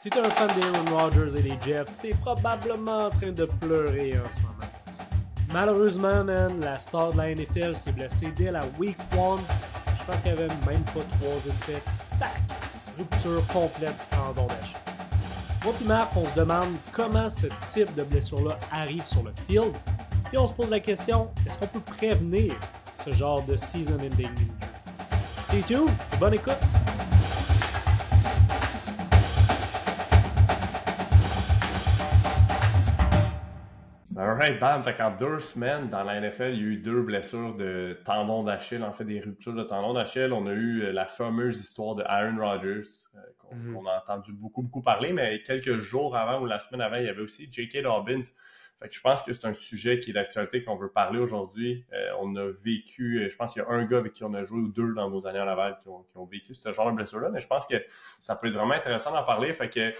Si t'es un fan d'Aaron Rodgers et des Jets, t'es probablement en train de pleurer en ce moment. Malheureusement, man, la star de la NFL s'est blessée dès la week 1. Je pense qu'il y avait même pas trois de. Tac! Rupture complète du tendon d'Achille. Moi Marc, on se demande comment ce type de blessure-là arrive sur le field. Puis on se pose la question, est-ce qu'on peut prévenir ce genre de season-ending injury? Stay tuned, bonne écoute! Fait qu'en deux semaines, dans la NFL, il y a eu deux blessures de tendon d'Achille, en fait, des ruptures de tendon d'Achille. On a eu euh, la fameuse histoire de Aaron Rodgers, euh, qu'on Mhm. a entendu beaucoup, beaucoup parler, mais quelques jours avant ou la semaine avant, il y avait aussi J.K. Dobbins. Fait que je pense que c'est un sujet qui est d'actualité qu'on veut parler aujourd'hui. Euh, on a vécu, je pense qu'il y a un gars avec qui on a joué ou deux dans nos années à Laval qui ont, qui ont vécu ce genre de blessure-là, mais je pense que ça peut être vraiment intéressant d'en parler. Fait que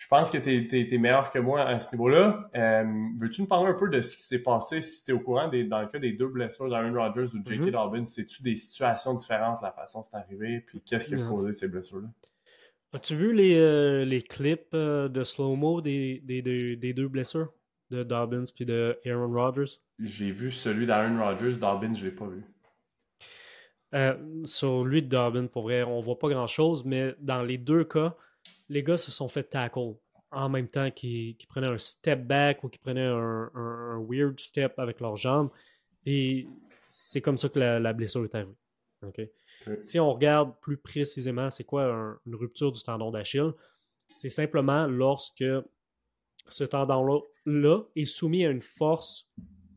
je pense que tu es, meilleur que moi à ce niveau-là. Euh, Veux-tu nous parler un peu de ce qui s'est passé si tu es au courant des, dans le cas des deux blessures d'Aaron Rodgers ou de J.K. Mhm. Dobbins? C'est-tu des situations différentes, la façon dont c'est arrivé? Puis qu'est-ce qui a causé ces blessures-là? As-tu vu les, euh, les clips euh, de slow-mo des, des, des- des deux blessures de Dobbins puis de Aaron Rodgers? J'ai vu celui d'Aaron Rodgers, Dobbins, je l'ai pas vu. Euh, sur lui de Dobbin, pour vrai, on voit pas grand-chose, mais dans les deux cas, les gars se sont fait tackle en même temps qu'ils prenaient un step back ou qu'ils prenaient un, un- un weird step avec leurs jambes. Et c'est comme ça que la, la blessure est arrivée. Si on regarde plus précisément, c'est quoi un- une rupture du tendon d'Achille? C'est simplement lorsque ce tendon-là là est soumis à une force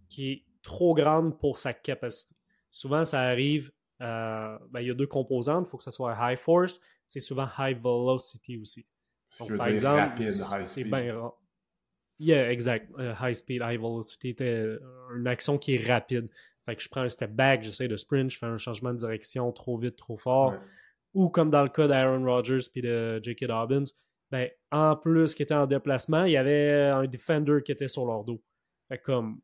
qui est trop grande pour sa capacité. Souvent, ça arrive, euh, ben, il y a deux composantes, il faut que ce soit high force, c'est souvent high velocity aussi. Donc, par dire exemple, rapide, high c'est bien rare. Yeah, exact. Euh, high speed, high velocity était euh, une action qui est rapide. Fait que je prends un step back, j'essaie de sprint, je fais un changement de direction trop vite, trop fort. Ouais. Ou comme dans le cas d'Aaron Rodgers puis de J.K. Dobbins, ben, en plus qu'ils étaient en déplacement, il y avait un defender qui était sur leur dos. Fait que comme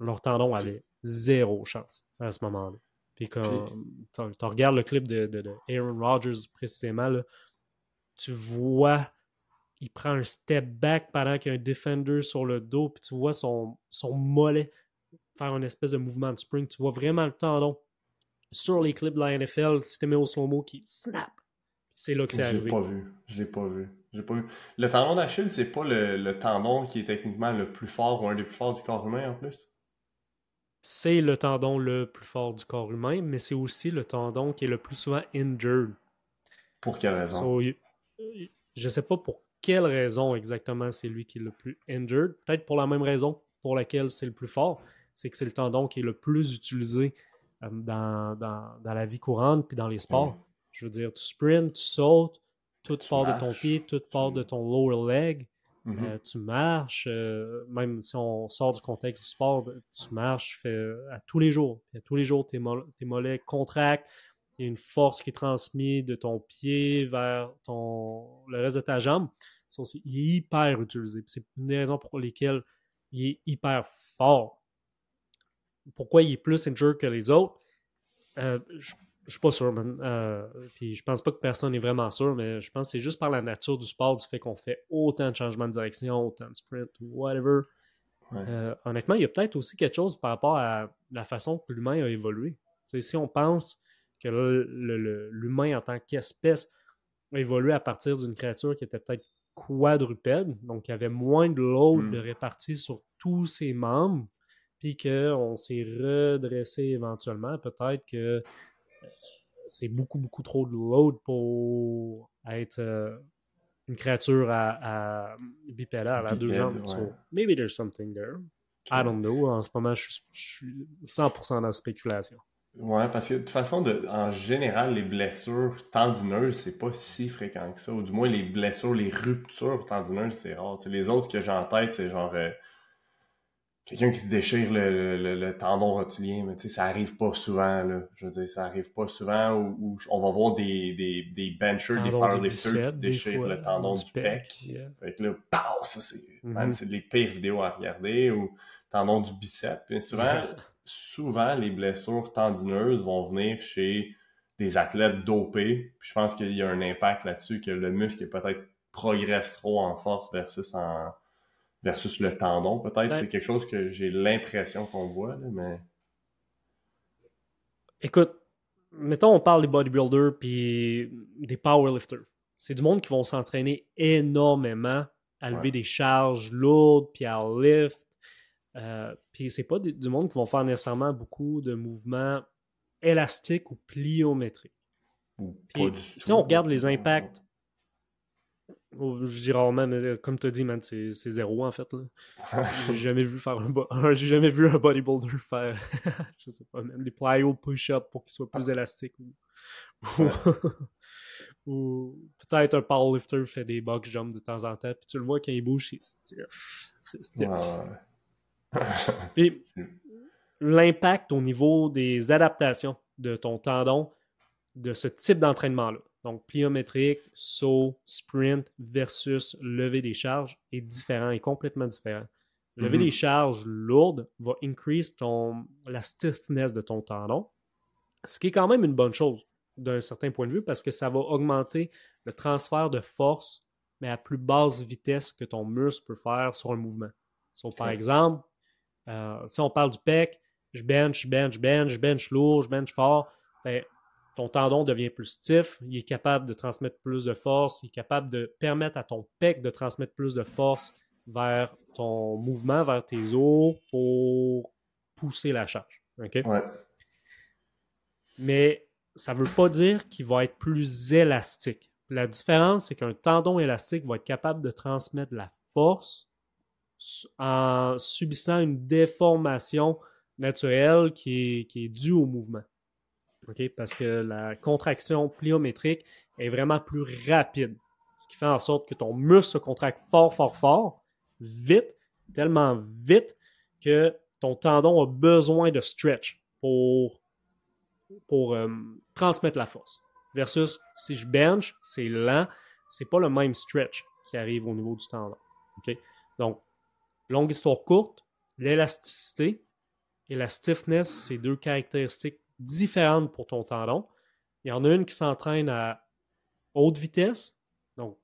leur tendon avait zéro chance à ce moment-là. Puis comme tu regardes le clip de, de- de Aaron Rodgers précisément, là, tu vois, il prend un step back pendant qu'il y a un defender sur le dos, puis tu vois son, son mollet faire une espèce de mouvement de spring. Tu vois vraiment le tendon sur les clips de la NFL, si tu mets au slow-mo qui snap. C'est là que c'est Je l'ai arrivé. pas vu. Je l'ai pas vu. J'ai pas vu. Le tendon d'Achille, c'est pas le, le tendon qui est techniquement le plus fort ou un des plus forts du corps humain en plus? C'est le tendon le plus fort du corps humain, mais c'est aussi le tendon qui est le plus souvent injured. Pour quelle raison? So, je sais pas pour quelle raison exactement c'est lui qui est le plus injured. Peut-être pour la même raison pour laquelle c'est le plus fort. C'est que c'est le tendon qui est le plus utilisé euh, dans, dans- dans la vie courante puis dans les sports. Mm. Je veux dire, tu sprints, tu sautes, tout Tu part de ton pied, tout part de ton lower leg. Euh, tu marches, euh, même si on sort du contexte du sport, tu marches fais, euh, à tous les jours. À tous les jours, tes, tes mollets contractent. Il y a une force qui est transmise de ton pied vers ton, le reste de ta jambe. Ça aussi, il est hyper utilisé. C'est une des raisons pour lesquelles il est hyper fort. Pourquoi il est plus injured que les autres? Euh, je je suis pas sûr, man. Euh, puis je pense pas que personne est vraiment sûr, mais je pense que c'est juste par la nature du sport, du fait qu'on fait autant de changements de direction, autant de sprint, whatever. Ouais. Euh, honnêtement, il y a peut-être aussi quelque chose par rapport à la façon que l'humain a évolué. Si on pense que l'humain en tant qu'espèce a évolué à partir d'une créature qui était peut-être quadrupède, donc y avait moins de load Mm. de réparti sur tous ses membres, puis qu'on s'est redressé éventuellement, peut-être que c'est beaucoup, beaucoup trop de load pour être euh, une créature à, à bipédale, à deux jambes. ouais. So, maybe there's something there. I don't know. En ce moment, je suis, je suis 100% dans la spéculation. Ouais, parce que de toute façon, de, en général, les blessures tendineuses, c'est pas si fréquent que ça. Ou du moins, les blessures, les ruptures tendineuses, c'est rare. Tu sais, les autres que j'ai en tête, c'est genre euh, quelqu'un qui se déchire le, le- le tendon rotulien, mais tu sais, ça arrive pas souvent, là. Je veux dire, ça arrive pas souvent où, où on va voir des, des, des benchers, des Tendon powerlifters qui se déchirent fois, le tendon du du pec. pec, yeah. Fait que là, pow, ça c'est, man, Mhm. c'est les pires vidéos à regarder, ou tendon du bicep. Puis souvent, souvent, les blessures tendineuses vont venir chez des athlètes dopés. je pense qu'il y a un impact là-dessus que le muscle peut-être progresse trop en force versus en versus le tendon, peut-être. C'est quelque chose que j'ai l'impression qu'on voit, mais. Écoute, mettons, on parle des bodybuilders puis des powerlifters. C'est du monde qui vont s'entraîner énormément à lever des charges lourdes puis à lift. Euh, puis c'est pas du monde qui vont faire nécessairement beaucoup de mouvements élastiques ou pliométriques. si on regarde les impacts je rarement, mais euh, comme tu as dit, man, c'est zéro en fait. J'ai jamais vu faire un, j'ai jamais vu un bodybuilder faire je sais pas, les plyo push-up pour qu'ils soient plus élastiques ou, ou, peut-être un powerlifter fait des box jumps de temps en temps, puis tu le vois quand il bouge, c'est stiff. C'est stiff. Et l'impact au niveau des adaptations de ton tendon de ce type d'entraînement-là donc, pliométrique, saut, sprint versus lever des charges est différent, est complètement différent. Lever mhm. des charges lourdes va increase ton, la stiffness de ton tendon, ce qui est quand même une bonne chose d'un certain point de vue parce que ça va augmenter le transfert de force, mais à plus basse vitesse que ton muscle peut faire sur un mouvement. Par exemple, euh, si on parle du pec, je bench, je bench, bench, je bench lourd, je bench fort, ben, ton tendon devient plus stiff, il est capable de transmettre plus de force, il est capable de permettre à ton pec de transmettre plus de force vers ton mouvement, vers tes os pour pousser la charge. Mais ça ne veut pas dire qu'il va être plus élastique. La différence, c'est qu'un tendon élastique va être capable de transmettre la force en subissant une déformation naturelle qui est due au mouvement parce que la contraction pliométrique est vraiment plus rapide. Ce qui fait en sorte que ton muscle se contracte fort, fort, fort, vite, tellement vite que ton tendon a besoin de stretch pour, pour euh, transmettre la force. Versus si je bench, c'est lent, c'est pas le même stretch qui arrive au niveau du tendon. Donc, longue histoire courte, l'élasticité et la stiffness, c'est deux caractéristiques différentes pour ton tendon. Il y en a une qui s'entraîne à haute vitesse, donc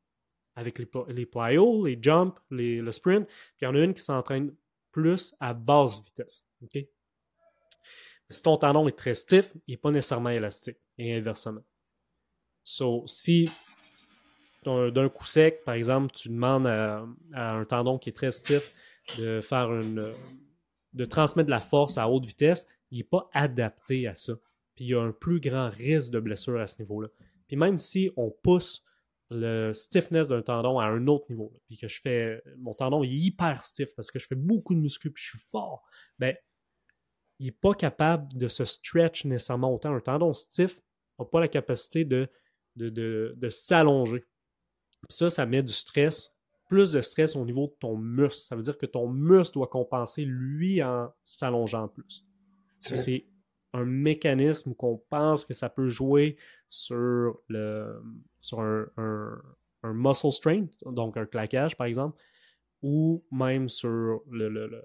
avec les, les plyos, les jumps, les, le sprint, puis il y en a une qui s'entraîne plus à basse vitesse. Si ton tendon est très stiff, il n'est pas nécessairement élastique, et inversement. So, si d'un coup sec, par exemple, tu demandes à, à, un tendon qui est très stiff de faire une de transmettre de la force à haute vitesse, il n'est pas adapté à ça. Puis il y a un plus grand risque de blessure à ce niveau-là. Puis même si on pousse le stiffness d'un tendon à un autre niveau, puis que je fais. Mon tendon est hyper stiff parce que je fais beaucoup de muscles puis je suis fort, ben, il n'est pas capable de se stretch nécessairement autant. Un tendon stiff n'a pas la capacité de, de, de, de s'allonger. Puis ça, ça met du stress, plus de stress au niveau de ton muscle. Ça veut dire que ton muscle doit compenser, lui, en s'allongeant plus. C'est un mécanisme qu'on pense que ça peut jouer sur, le, sur un, un, muscle strain, donc un claquage par exemple, ou même sur le,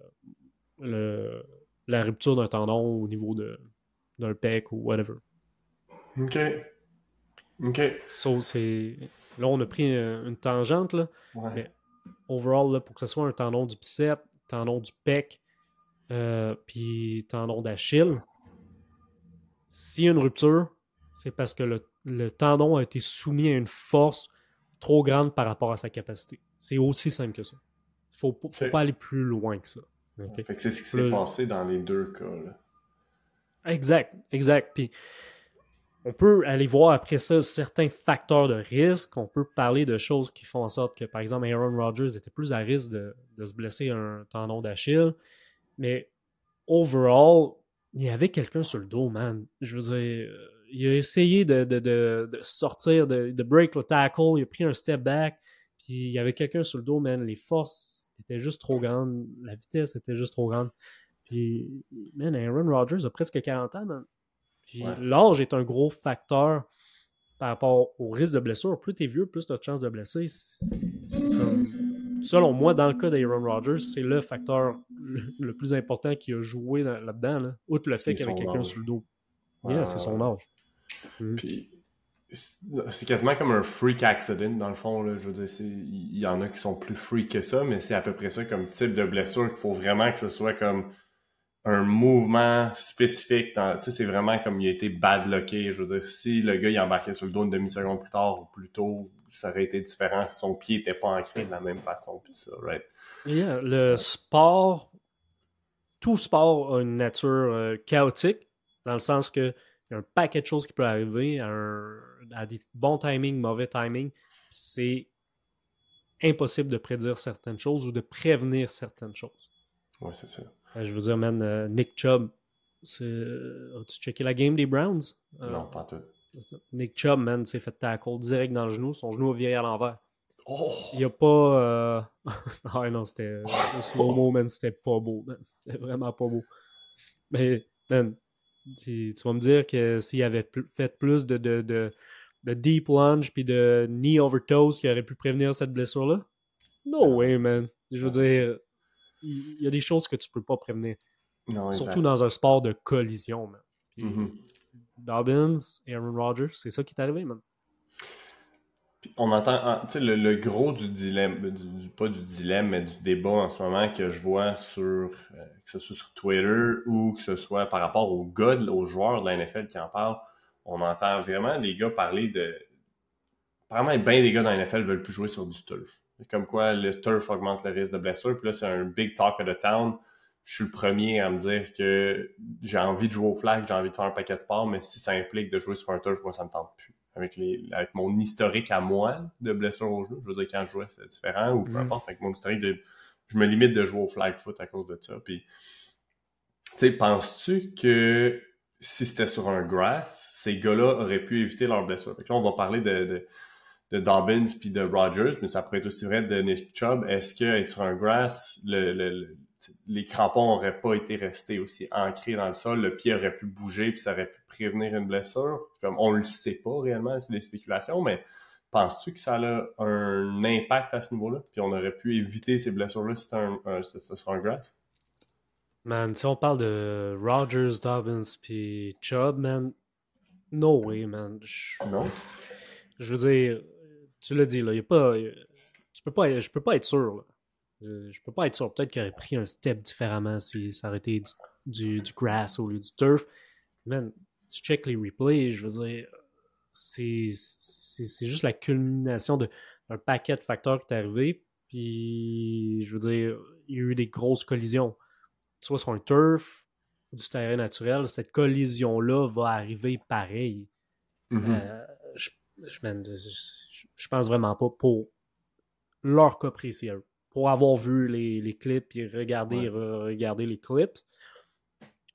le, la rupture d'un tendon au niveau d'un pec ou whatever. OK. OK. So, là, on a pris une, tangente, là, mais overall, là, pour que ce soit un tendon du bicep, tendon du pec, euh, puis tendon d'Achille, s'il y a une rupture, c'est parce que le, tendon a été soumis à une force trop grande par rapport à sa capacité. C'est aussi simple que ça. Il ne faut, pas aller plus loin que ça. c'est ce qui s'est passé dans les deux cas. Exact, exact. Puis on peut aller voir après ça certains facteurs de risque. On peut parler de choses qui font en sorte que, par exemple, Aaron Rodgers était plus à risque de, de se blesser un tendon d'Achille. Mais overall, il y avait quelqu'un sur le dos, man. Je veux dire, euh, il a essayé de, de, de, de sortir, de, break le tackle, il a pris un step back, puis il y avait quelqu'un sur le dos, man. Les forces étaient juste trop grandes, la vitesse était juste trop grande. Puis, man, Aaron Rodgers a presque 40 ans, man. Puis l'âge est un gros facteur par rapport au risque de blessure. Plus tu es vieux, plus tu as de chances de blesser. C'est comme selon moi, dans le cas d'Aaron Rodgers, c'est le facteur le, plus important qui a joué là-dedans, outre le fait qu'il y avait quelqu'un sur le dos. c'est son âge. Mm. Puis c'est quasiment comme un freak accident, dans le fond. Là. Je veux dire, il y en a qui sont plus freak que ça, mais c'est à peu près ça comme type de blessure qu'il faut vraiment que ce soit comme un mouvement spécifique. Tu sais, c'est vraiment comme il a été bad locké. Je veux dire, si le gars il embarquait sur le dos une demi-seconde plus tard ou plus tôt, ça aurait été différent si son pied n'était pas ancré de la même façon. Puis ça, right? Yeah, le sport, tout sport a une nature euh, chaotique, dans le sens que y a un paquet de choses qui peuvent arriver à, des bons timings, mauvais timings. C'est impossible de prédire certaines choses ou de prévenir certaines choses. Ouais, c'est ça. Euh, je veux dire, man, euh, Nick Chubb, as-tu checké la game des Browns? non, pas tout. Nick Chubb, man, s'est fait tackle direct dans le genou. Son genou a viré à l'envers. Oh! Il n'y a pas. Euh... ah non, c'était. Le slow-mo, man, c'était pas beau, man. C'était vraiment pas beau. Mais, man, tu, vas me dire que s'il avait fait plus de, de, de, de, deep lunge puis de knee over toes qui aurait pu prévenir cette blessure-là? No way, man. Je veux dire, il y a des choses que tu peux pas prévenir. Non, Surtout dans un sport de collision, man. Mm-hmm. Dobbins, Aaron Rodgers, c'est ça qui est arrivé, man on entend, ah, tu le, gros du dilemme, du, pas du dilemme, mais du débat en ce moment que je vois sur, euh, que ce soit sur Twitter ou que ce soit par rapport aux gars, aux joueurs de la NFL qui en parlent, on entend vraiment les gars parler de. Apparemment, bien des gars dans la NFL veulent plus jouer sur du turf. Comme quoi, le turf augmente le risque de blessure. Puis là, c'est un big talk of the town. Je suis le premier à me dire que j'ai envie de jouer au flag, j'ai envie de faire un paquet de sport, mais si ça implique de jouer sur un turf, moi, ça me tente plus avec, les, avec mon historique à moi de blessure au genou. Je veux dire, quand je jouais, c'était différent, ou peu mm. importe. Avec mon historique, je me limite de jouer au flag foot à cause de ça. Puis, tu sais, penses-tu que si c'était sur un grass, ces gars-là auraient pu éviter leur blessure? Fait là, on va parler de, de, de Dobbins puis de Rogers, mais ça pourrait être aussi vrai de Nick Chubb. Est-ce que être sur un grass, le les crampons n'auraient pas été restés aussi ancrés dans le sol, le pied aurait pu bouger puis ça aurait pu prévenir une blessure. Comme on le sait pas réellement, c'est des spéculations, mais penses-tu que ça a un impact à ce niveau-là? Puis on aurait pu éviter ces blessures-là si c'était un, un, grass? Man, si on parle de Rogers, Dobbins puis Chubb, man, no way, man. non? Je veux dire, tu l'as dit, là, y a pas, tu peux pas, je peux pas être sûr, là. Euh, je peux pas être sûr. Peut-être qu'il aurait pris un step différemment si ça aurait été du, du, grass au lieu du turf. Man, tu check les replays, je veux dire, c'est juste la culmination d'un paquet de facteurs qui est arrivé. Puis, je veux dire, il y a eu des grosses collisions. Soit sur un turf, du terrain naturel, cette collision-là va arriver pareil. Mm-hmm. Euh, je, je, pense vraiment pas pour leur cas précis pour avoir vu les, les clips et regarder, regarder les clips.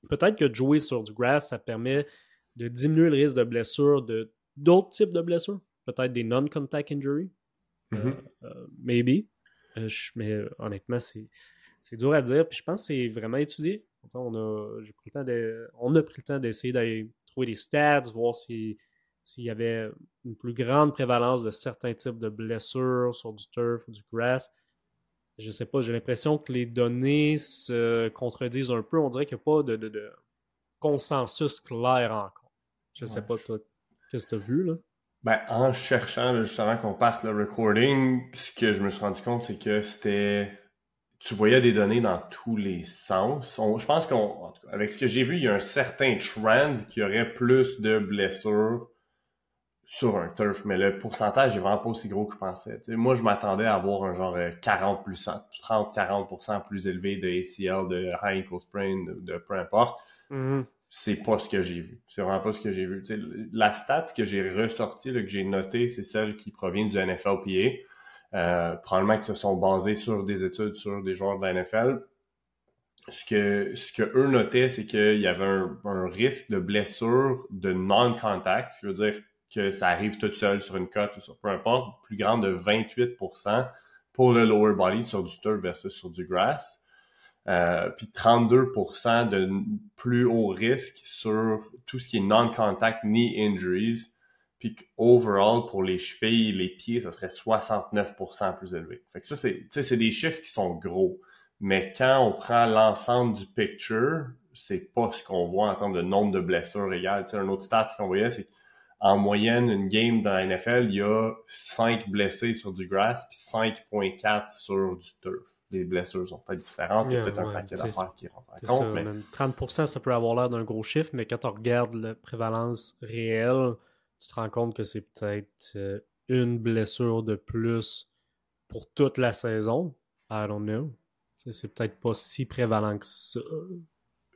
Peut-être que jouer sur du grass, ça permet de diminuer le risque de blessure de d'autres types de blessures. Peut-être des non-contact injuries. Euh, mm-hmm. euh, maybe. Euh, mais honnêtement, c'est dur à dire. Puis je pense que c'est vraiment étudié. On a, pris le temps de, on a pris le temps d'essayer d'aller trouver des stats, voir s'il y avait une plus grande prévalence de certains types de blessures sur du turf ou du grass je sais pas, j'ai l'impression que les données se contredisent un peu. On dirait qu'il n'y a pas de, consensus clair encore. Je sais pas, toi, qu'est-ce que tu as vu, là? Ben, en cherchant, justement, qu'on parte le recording, ce que je me suis rendu compte, c'est que c'était. Tu voyais des données dans tous les sens. je pense qu'avec ce que j'ai vu, il y a un certain trend qui aurait plus de blessures sur un turf, mais le pourcentage est vraiment pas aussi gros que je pensais. moi, je m'attendais à avoir un genre 40 30-40% plus élevé de ACL, de high ankle sprain, de, peu importe. Mm-hmm. C'est pas ce que j'ai vu. C'est vraiment pas ce que j'ai vu. la stat que j'ai ressortie, que j'ai notée, c'est celle qui provient du NFLPA. Euh, probablement qu'ils se sont basés sur des études sur des joueurs de la NFL. Ce que, ce que eux notaient, c'est qu'il y avait un, un risque de blessure de non-contact. Je veux dire, que ça arrive tout seul sur une cote ou sur peu importe, plus grande de 28% pour le lower body sur du turf versus sur du grass. Euh, puis 32% de plus haut risque sur tout ce qui est non-contact knee injuries. Puis overall, pour les chevilles, les pieds, ça serait 69% plus élevé. Fait que ça, c'est, des chiffres qui sont gros. Mais quand on prend l'ensemble du picture, c'est pas ce qu'on voit en termes de nombre de blessures égales. un autre stat qu'on voyait, c'est en moyenne, une game dans la NFL, il y a 5 blessés sur du grass puis 5.4 sur du turf. Les blessures sont pas différentes. Il y a peut-être un paquet d'affaires qui rentrent en compte. mais... 30%, ça peut avoir l'air d'un gros chiffre, mais quand on regarde la prévalence réelle, tu te rends compte que c'est peut-être euh, une blessure de plus pour toute la saison. I don't know. C'est peut-être pas si prévalent que ça.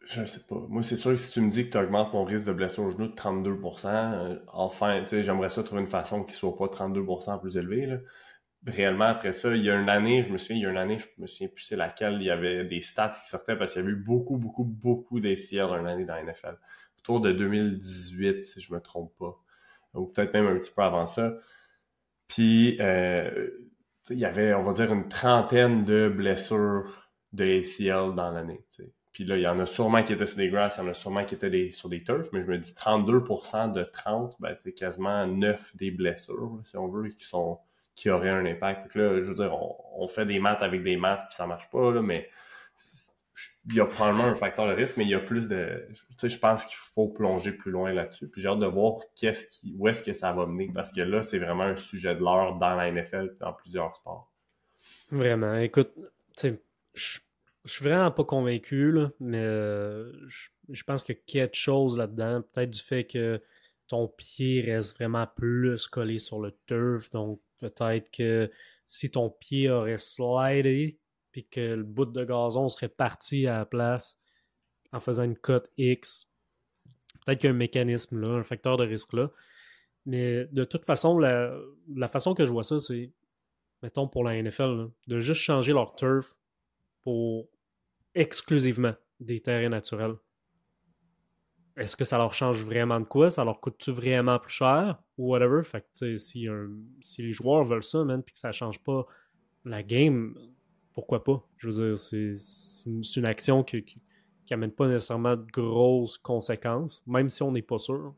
Je ne sais pas. Moi, c'est sûr que si tu me dis que tu augmentes mon risque de blessure au genou de 32%, euh, enfin, j'aimerais ça trouver une façon qui soit pas 32% plus élevé. Là. Réellement, après ça, il y a une année, je me souviens, il y a une année, je me souviens plus c'est laquelle, il y avait des stats qui sortaient parce qu'il y avait eu beaucoup, beaucoup, beaucoup d'ACL une année dans la NFL. Autour de 2018, si je me trompe pas. Ou peut-être même un petit peu avant ça. Puis, euh, il y avait, on va dire, une trentaine de blessures de ACL dans l'année. Puis là, il y en a sûrement qui étaient sur des grass, il y en a sûrement qui étaient sur des turfs, mais je me dis 32% de 30, ben, c'est quasiment 9 des blessures, si on veut, qui sont qui auraient un impact. Donc là, je veux dire, on, fait des maths avec des maths, puis ça marche pas, là, mais il y a probablement un facteur de risque, mais il y a plus de. Tu sais, je pense qu'il faut plonger plus loin là-dessus. Puis j'ai hâte de voir qu'est-ce qui, où est-ce que ça va mener, parce que là, c'est vraiment un sujet de l'heure dans la NFL dans plusieurs sports. Vraiment. Écoute, tu sais, je je suis vraiment pas convaincu, là, mais euh, je, pense qu'il y a quelque chose là-dedans. Peut-être du fait que ton pied reste vraiment plus collé sur le turf. Donc, peut-être que si ton pied aurait slidé, puis que le bout de gazon serait parti à la place en faisant une cote X, peut-être qu'il y a un mécanisme là, un facteur de risque là. Mais de toute façon, la, façon que je vois ça, c'est, mettons pour la NFL, de juste changer leur turf pour exclusivement des terrains naturels. Est-ce que ça leur change vraiment de quoi? Ça leur coûte-tu vraiment plus cher? Ou whatever? Fait que, si, les joueurs veulent ça, man, puis que ça change pas la game, pourquoi pas? Je veux dire, c'est une, action qui, qui, amène pas nécessairement de grosses conséquences, même si on n'est pas sûr.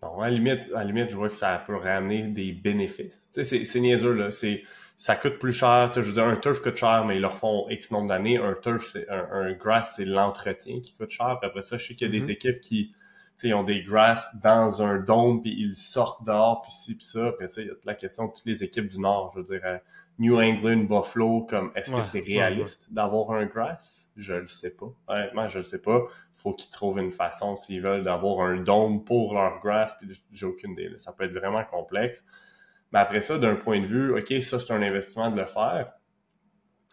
Bon, à la limite, à limite, je vois que ça peut ramener des bénéfices. C'est niaiseux, là. Ça coûte plus cher. Je veux dire, un turf coûte cher, mais ils leur font X nombre d'années. Un turf, c'est un, grass, c'est l'entretien qui coûte cher. Puis après ça, je sais qu'il y a des mm-hmm. équipes qui ils ont des grass dans un dôme, puis ils sortent dehors, puis ci, puis ça. Après ça, il y a la question de toutes les équipes du Nord. Je veux dire, euh, New England, Buffalo, comme est-ce que c'est réaliste d'avoir un grass? Je le sais pas. Honnêtement, je le sais pas. Faut qu'ils trouvent une façon s'ils veulent d'avoir un dôme pour leur grass, puis j'ai aucune idée. Ça peut être vraiment complexe. Mais après ça, d'un point de vue, OK, ça, c'est un investissement de le faire.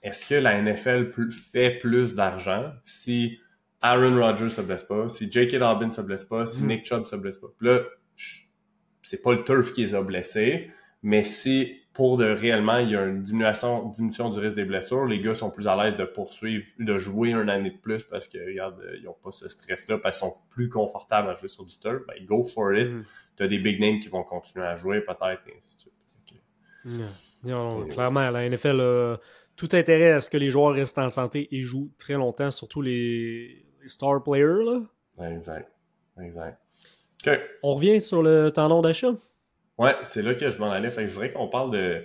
Est-ce que la NFL fait plus d'argent si Aaron Rodgers se blesse pas, si J.K. Dobbins se blesse pas, si mm. Nick Chubb se blesse pas? Puis là, c'est pas le turf qui les a blessés, mais si pour de réellement, il y a une diminution, diminution du risque des blessures, les gars sont plus à l'aise de poursuivre, de jouer une année de plus parce que, regarde, ils n'ont pas ce stress-là, parce qu'ils sont plus confortables à jouer sur du turf. Ben, go for it. Mm tu as des big names qui vont continuer à jouer peut-être, et ainsi de suite. clairement, la NFL a tout intérêt à ce que les joueurs restent en santé et jouent très longtemps, surtout les, star players. Là. Exact. Exact. On revient sur le tendon d'achat. Ouais, c'est là que je m'en allais. Fait je voudrais qu'on parle de.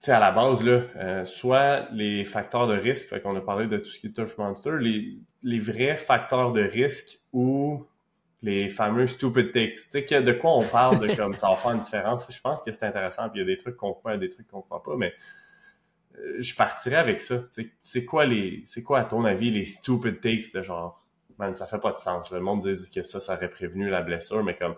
Tu sais, à la base, là, euh, soit les facteurs de risque, fait qu'on a parlé de tout ce qui est Turf Monster, les, les vrais facteurs de risque où les fameux stupid takes. Tu sais, de quoi on parle de comme ça va faire une différence? Je pense que c'est intéressant, puis il y a des trucs qu'on croit, des trucs qu'on croit pas, mais euh, je partirais avec ça. C'est quoi les. C'est quoi à ton avis les stupid takes de genre Man, ça fait pas de sens. Le monde dit que ça, ça aurait prévenu la blessure, mais comme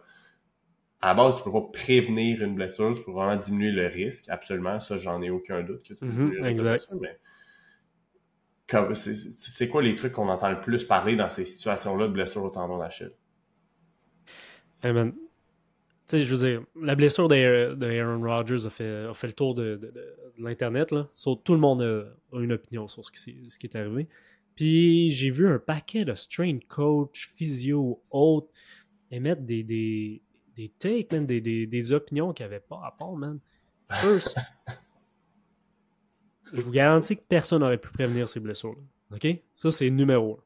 à la base, tu peux pas prévenir une blessure, tu peux vraiment diminuer le risque, absolument. Ça, j'en ai aucun doute que tu peux mm-hmm, exact. mais c'est quoi les trucs qu'on entend le plus parler dans ces situations-là de blessure au tendon d'Achille? Hey man. Tu sais, je veux dire, la blessure d'Aaron Rodgers a fait, a fait le tour de, de, l'Internet. Là. tout le monde a, une opinion sur ce qui, ce qui est arrivé. Puis j'ai vu un paquet de strength coach, physio, autres, émettre des, des, des takes, man, des, des, des opinions qui n'avaient pas rapport, man. First, je vous garantis que personne n'aurait pu prévenir ces blessures-là. OK? Ça, c'est numéro un.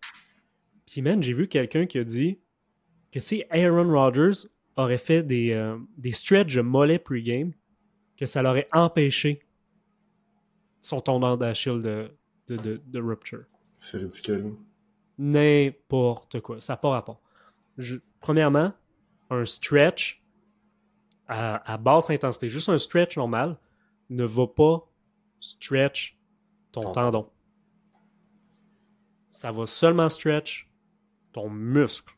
Puis, man, j'ai vu quelqu'un qui a dit que si Aaron Rodgers aurait fait des, euh, des stretches de mollet pre-game, que ça l'aurait empêché son tendon d'Achille de, de, de, rupture. C'est ridicule. N'importe quoi. Ça n'a pas rapport. premièrement, un stretch à, basse intensité, juste un stretch normal, ne va pas stretch ton tendon. Ça va seulement stretch ton muscle.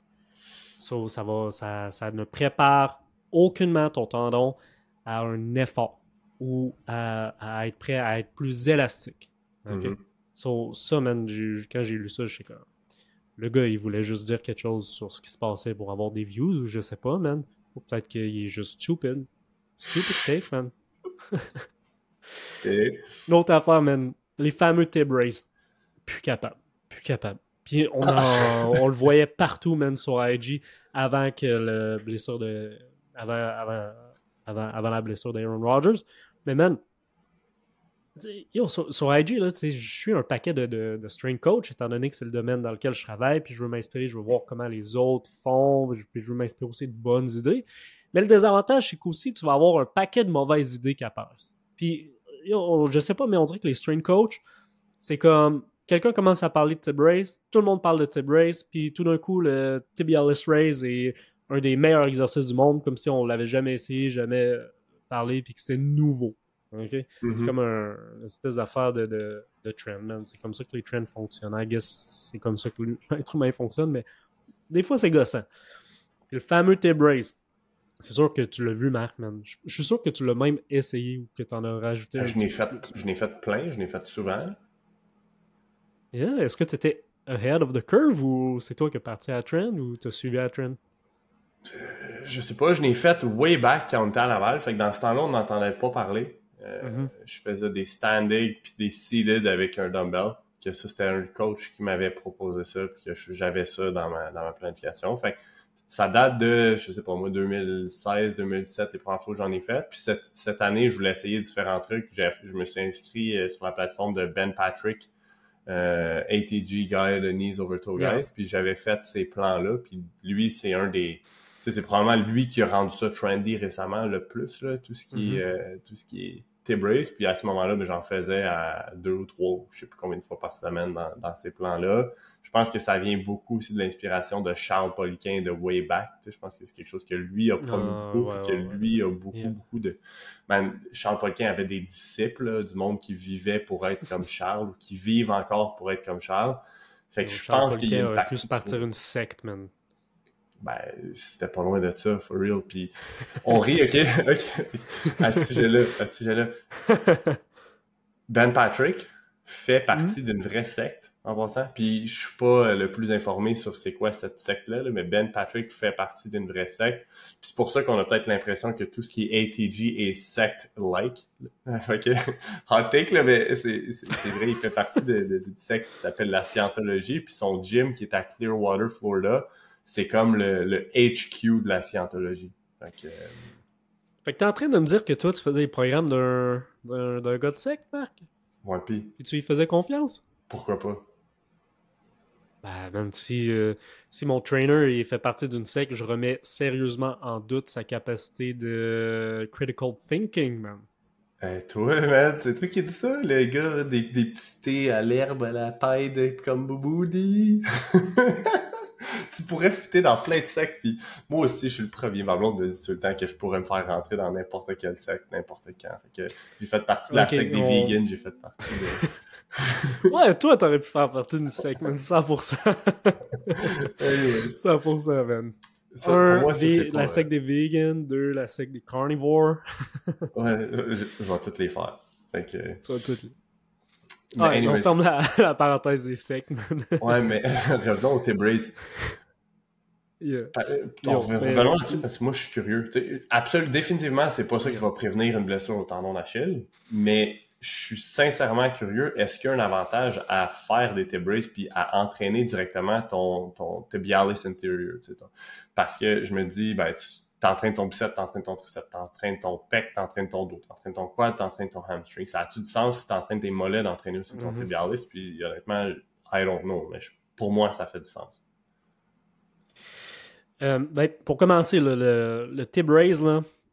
ça, va, ça, ne prépare aucunement ton tendon à un effort ou à, être prêt à être plus élastique. Mm-hmm. ça, man, quand j'ai lu ça, je sais comme. Le gars, il voulait juste dire quelque chose sur ce qui se passait pour avoir des views ou je sais pas, man. Ou peut-être qu'il est juste stupid. Stupid take, man. L'autre affaire, man. Les fameux tib race. Plus capable. Plus capable. Puis on, on le voyait partout, man, sur IG avant que le blessure de. Avant, avant, avant, avant la blessure d'Aaron Rodgers. Mais man, sur, IG, là, je suis un paquet de, de, de, strength coach, étant donné que c'est le domaine dans lequel je travaille, puis je veux m'inspirer, je veux voir comment les autres font, puis je veux m'inspirer aussi de bonnes idées. Mais le désavantage, c'est qu'aussi, tu vas avoir un paquet de mauvaises idées qui apparaissent. Puis, je sais pas, mais on dirait que les strength coach, c'est comme quelqu'un commence à parler de tib raise, tout le monde parle de tib raise, puis tout d'un coup, le tibialis raise est un des meilleurs exercices du monde, comme si on l'avait jamais essayé, jamais parlé, puis que c'était nouveau. C'est mm-hmm. comme un, une espèce d'affaire de, de, de, trend, C'est comme ça que les trends fonctionnent. I guess c'est comme ça que l'être humain fonctionne, mais des fois, c'est gossant. le fameux tib raise, c'est sûr que tu l'as vu, Marc, man. Je, suis sûr que tu l'as même essayé ou que tu en as rajouté un Je n'ai fait, je fait plein, je n'ai fait souvent. Yeah. Est-ce que tu étais ahead of the curve ou c'est toi qui es parti à trend ou tu as suivi à trend? Euh, je sais pas, je n'ai fait way back quand on était à Laval. Fait que dans ce temps-là, on n'entendait pas parler. Euh, mm-hmm. Je faisais des standing puis des seated avec un dumbbell. Que ça, c'était un coach qui m'avait proposé ça puis que j'avais ça dans ma, dans ma planification. Fait ça date de, je sais pas moi, 2016, 2017, les premières fois que j'en ai fait. Puis cette, cette année, je voulais essayer différents trucs. Je me suis inscrit euh, sur la plateforme de Ben Patrick, euh, ATG Guy, de Knees Over Toe Guys. Puis j'avais fait ces plans-là. Puis lui, c'est un des... Tu sais, c'est probablement lui qui a rendu ça trendy récemment le plus, là, tout ce qui, mm-hmm. tout ce qui est T-Brace, puis à ce moment-là, ben, j'en faisais à deux ou trois, je sais plus combien de fois par semaine dans, ces plans-là. Je pense que ça vient beaucoup aussi de l'inspiration de Charles Poliquin de Wayback. je pense que c'est quelque chose que lui a promu ah, beaucoup, que lui a beaucoup, beaucoup de... Man, Charles Poliquin avait des disciples du monde qui vivait pour être comme Charles, ou qui vivent encore pour être comme Charles. Fait que je pense qu'il aurait pu se partir une secte, man ben, c'était pas loin de ça, for real. Puis on rit, OK? À ce sujet-là, à ce sujet-là. Ben Patrick fait partie mm-hmm. d'une vraie secte, en passant. Puis je suis pas le plus informé sur c'est quoi cette secte-là, mais Ben Patrick fait partie d'une vraie secte. Puis c'est pour ça qu'on a peut-être l'impression que tout ce qui est ATG est secte-like. OK? Hot take, là, mais c'est vrai, il fait partie d'une secte qui s'appelle la Scientologie. Puis son gym qui est à Clearwater, Florida, c'est comme le, HQ de la scientologie. Fait que, euh, fait que t'es en train de me dire que toi, tu faisais les programmes d'un, d'un, gars de sec, Marc? Ouais, pis. Puis tu y faisais confiance? Pourquoi pas? Ben, même si, euh, si mon trainer il fait partie d'une secte, je remets sérieusement en doute sa capacité de critical thinking, man. Eh, toi, man, c'est toi qui dis ça, le gars, des, des petits thés à l'herbe, à la paille comme Bouboudi. tu pourrais fitter dans plein de sectes. Puis moi aussi, je suis le premier. Ma blonde me dit tout le temps que je pourrais me faire rentrer dans n'importe quel secte, n'importe quand. Fait que j'ai fait partie de la secte des vegans, j'ai fait partie de... ouais, toi, t'aurais pu faire partie d'une secte, man. 100%. 100%, man. Ça, un, moi, la secte des vegans. Deux, la secte des carnivores. ouais, je, vais toutes les faire. Fait que... Tu vas toutes les... on ferme la, parenthèse des sectes. ouais, mais revenons au T-Brace. Yeah. revenons là-dessus parce que moi je suis curieux. absolument, définitivement, c'est pas ça qui va prévenir une blessure au tendon d'Achille, mais je suis sincèrement curieux. Est-ce qu'il y a un avantage à faire des T-braces puis à entraîner directement ton, ton tibialis intérieur? Parce que je me dis, ben, tu t'entraînes ton bicep, t'entraînes ton tricep, t'entraînes ton pec, t'entraînes ton dos, t'entraînes ton quad, t'entraînes ton hamstring. Ça a-tu du sens si t'entraînes tes mollets d'entraîner aussi ton mm-hmm. tibialis? Puis honnêtement, I don't know, mais pour moi, ça fait du sens. Euh, ben, pour commencer, le, le, tib raise,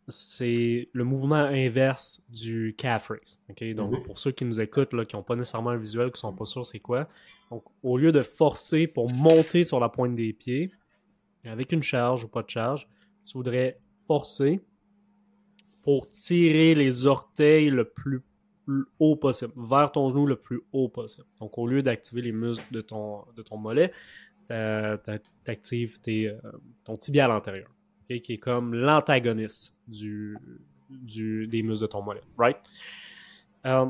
c'est le mouvement inverse du calf raise. Donc, mhm. pour ceux qui nous écoutent, là, qui n'ont pas nécessairement un visuel, qui ne sont pas sûrs c'est quoi, donc, au lieu de forcer pour monter sur la pointe des pieds, avec une charge ou pas de charge, tu voudrais forcer pour tirer les orteils le plus, haut possible, vers ton genou le plus haut possible. Donc, au lieu d'activer les muscles de ton, de ton mollet, tu actives euh, ton tibial antérieur, qui est comme l'antagoniste des muscles de ton mollet, right? Euh,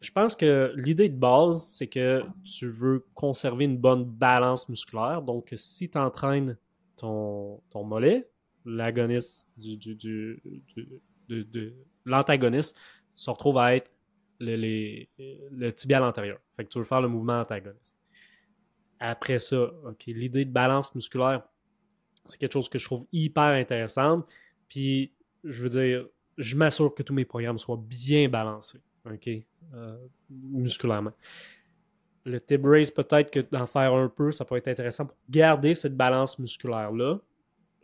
je pense que l'idée de base, c'est que tu veux conserver une bonne balance musculaire. Donc, si tu entraînes ton, mollet, l'agoniste l'antagoniste se retrouve à être le, tibial antérieur. Fait tu veux faire le mouvement antagoniste. Après ça, l'idée de balance musculaire, c'est quelque chose que je trouve hyper intéressant. Puis, je veux dire, je m'assure que tous mes programmes soient bien balancés, OK, euh, musculairement. Le tib raise, peut-être que d'en faire un peu, ça peut être intéressant pour garder cette balance musculaire-là.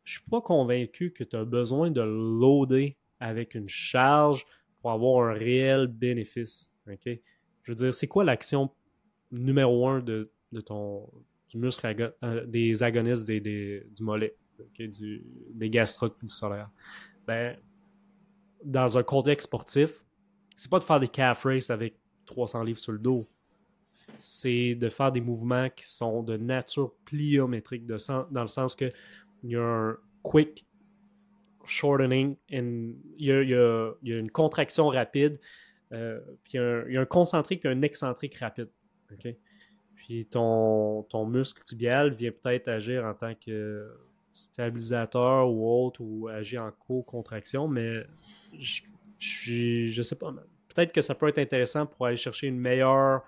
Je suis pas convaincu que tu as besoin de loader avec une charge pour avoir un réel bénéfice. Je veux dire, c'est quoi l'action numéro un de, ton du muscle euh, des agonistes des, du mollet, du, des gastrocs du solaire? Ben, dans un contexte sportif, c'est pas de faire des calf race avec 300 livres sur le dos. C'est de faire des mouvements qui sont de nature pliométrique, de dans le sens que il y a un quick shortening, il, y a, une contraction rapide, euh, puis il y, a un, concentrique et un excentrique rapide. Puis ton, ton muscle tibial vient peut-être agir en tant que stabilisateur ou autre, ou agir en co-contraction, mais je, je, je sais pas. Peut-être que ça peut être intéressant pour aller chercher une meilleure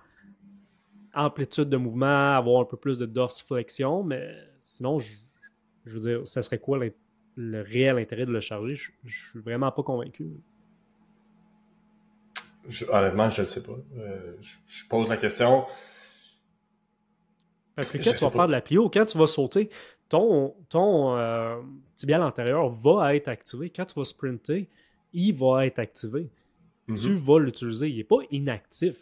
amplitude de mouvement, avoir un peu plus de dorsiflexion, mais sinon, je, veux dire, ça serait quoi le, réel intérêt de le charger? Je, je suis vraiment pas convaincu. honnêtement, je ne sais pas. Euh, je, pose la question. Parce que quand tu vas faire de la plio, quand tu vas sauter, ton, ton euh, tibial antérieur va être activé. Quand tu vas sprinter, il va être activé. Tu mhm. vas l'utiliser. Il n'est pas inactif.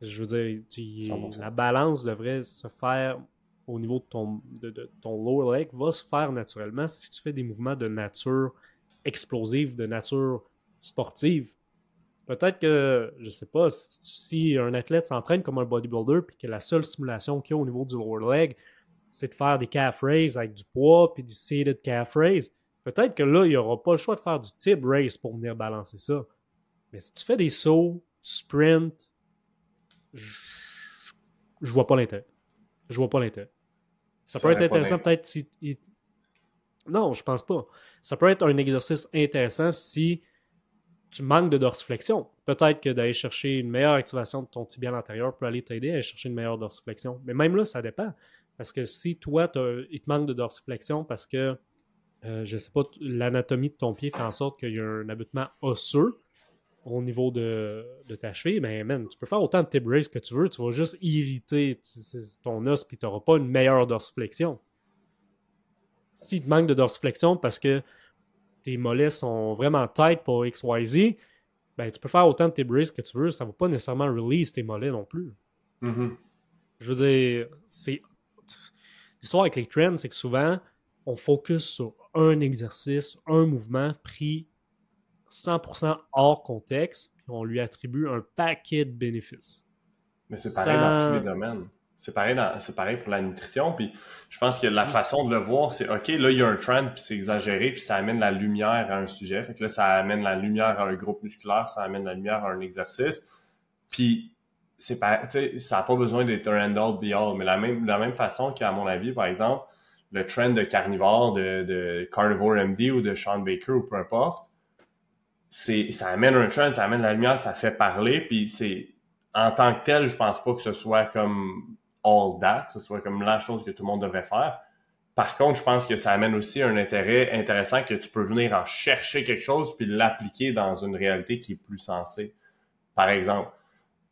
Je veux dire, la balance devrait se faire au niveau de ton, de, ton lower leg, va se faire naturellement si tu fais des mouvements de nature explosive, de nature sportive. Peut-être que, je sais pas, si, un athlète s'entraîne comme un bodybuilder puis que la seule stimulation qu'il y a au niveau du lower leg, c'est de faire des calf raises avec du poids puis du seated calf raise, peut-être que là, il n'y aura pas le choix de faire du tib raise pour venir balancer ça. Mais si tu fais des sauts, tu sprints, je, je vois pas l'intérêt. Je vois pas l'intérêt. Ça, peut être intéressant peut-être si. Non, je pense pas. Ça peut être un exercice intéressant si tu manques de dorsiflexion. Peut-être que d'aller chercher une meilleure activation de ton tibial antérieur peut aller t'aider à aller chercher une meilleure dorsiflexion. Mais même là, ça dépend. Parce que si toi, il te manque de dorsiflexion parce que, euh, je sais pas, l'anatomie de ton pied fait en sorte qu'il y a un abattement osseux au niveau de, ta cheville, ben man, tu peux faire autant de tip raise que tu veux, tu vas juste irriter ton os puis tu n'auras pas une meilleure dorsiflexion. Si te manque de dorsiflexion parce que tes mollets sont vraiment tight pour XYZ, ben tu peux faire autant de tip raise que tu veux, ça ne va pas nécessairement release tes mollets non plus. Mm-hmm. Je veux dire, c'est L'histoire avec les trends, c'est que souvent, on focus sur un exercice, un mouvement pris 100% hors contexte, puis on lui attribue un paquet de bénéfices. Mais c'est pareil dans tous les domaines. C'est pareil, pareil pour la nutrition. Puis je pense que la façon de le voir, c'est OK, là, il y a un trend, puis c'est exagéré, puis ça amène la lumière à un sujet. Fait que là, ça amène la lumière à un groupe musculaire, ça amène la lumière à un exercice. Puis c'est pas, ça n'a pas besoin d'être un end-all be-all, mais la même, la même façon qu'à mon avis, par exemple, le trend de carnivore de, de Carnivore MD ou de Sean Baker ou peu importe, c'est, ça amène un trend, ça amène la lumière, ça fait parler, puis c'est, en tant que tel, je pense pas que ce soit comme all that, ce soit comme la chose que tout le monde devrait faire. Par contre, je pense que ça amène aussi un intérêt intéressant que tu peux venir en chercher quelque chose puis l'appliquer dans une réalité qui est plus sensée. Par exemple,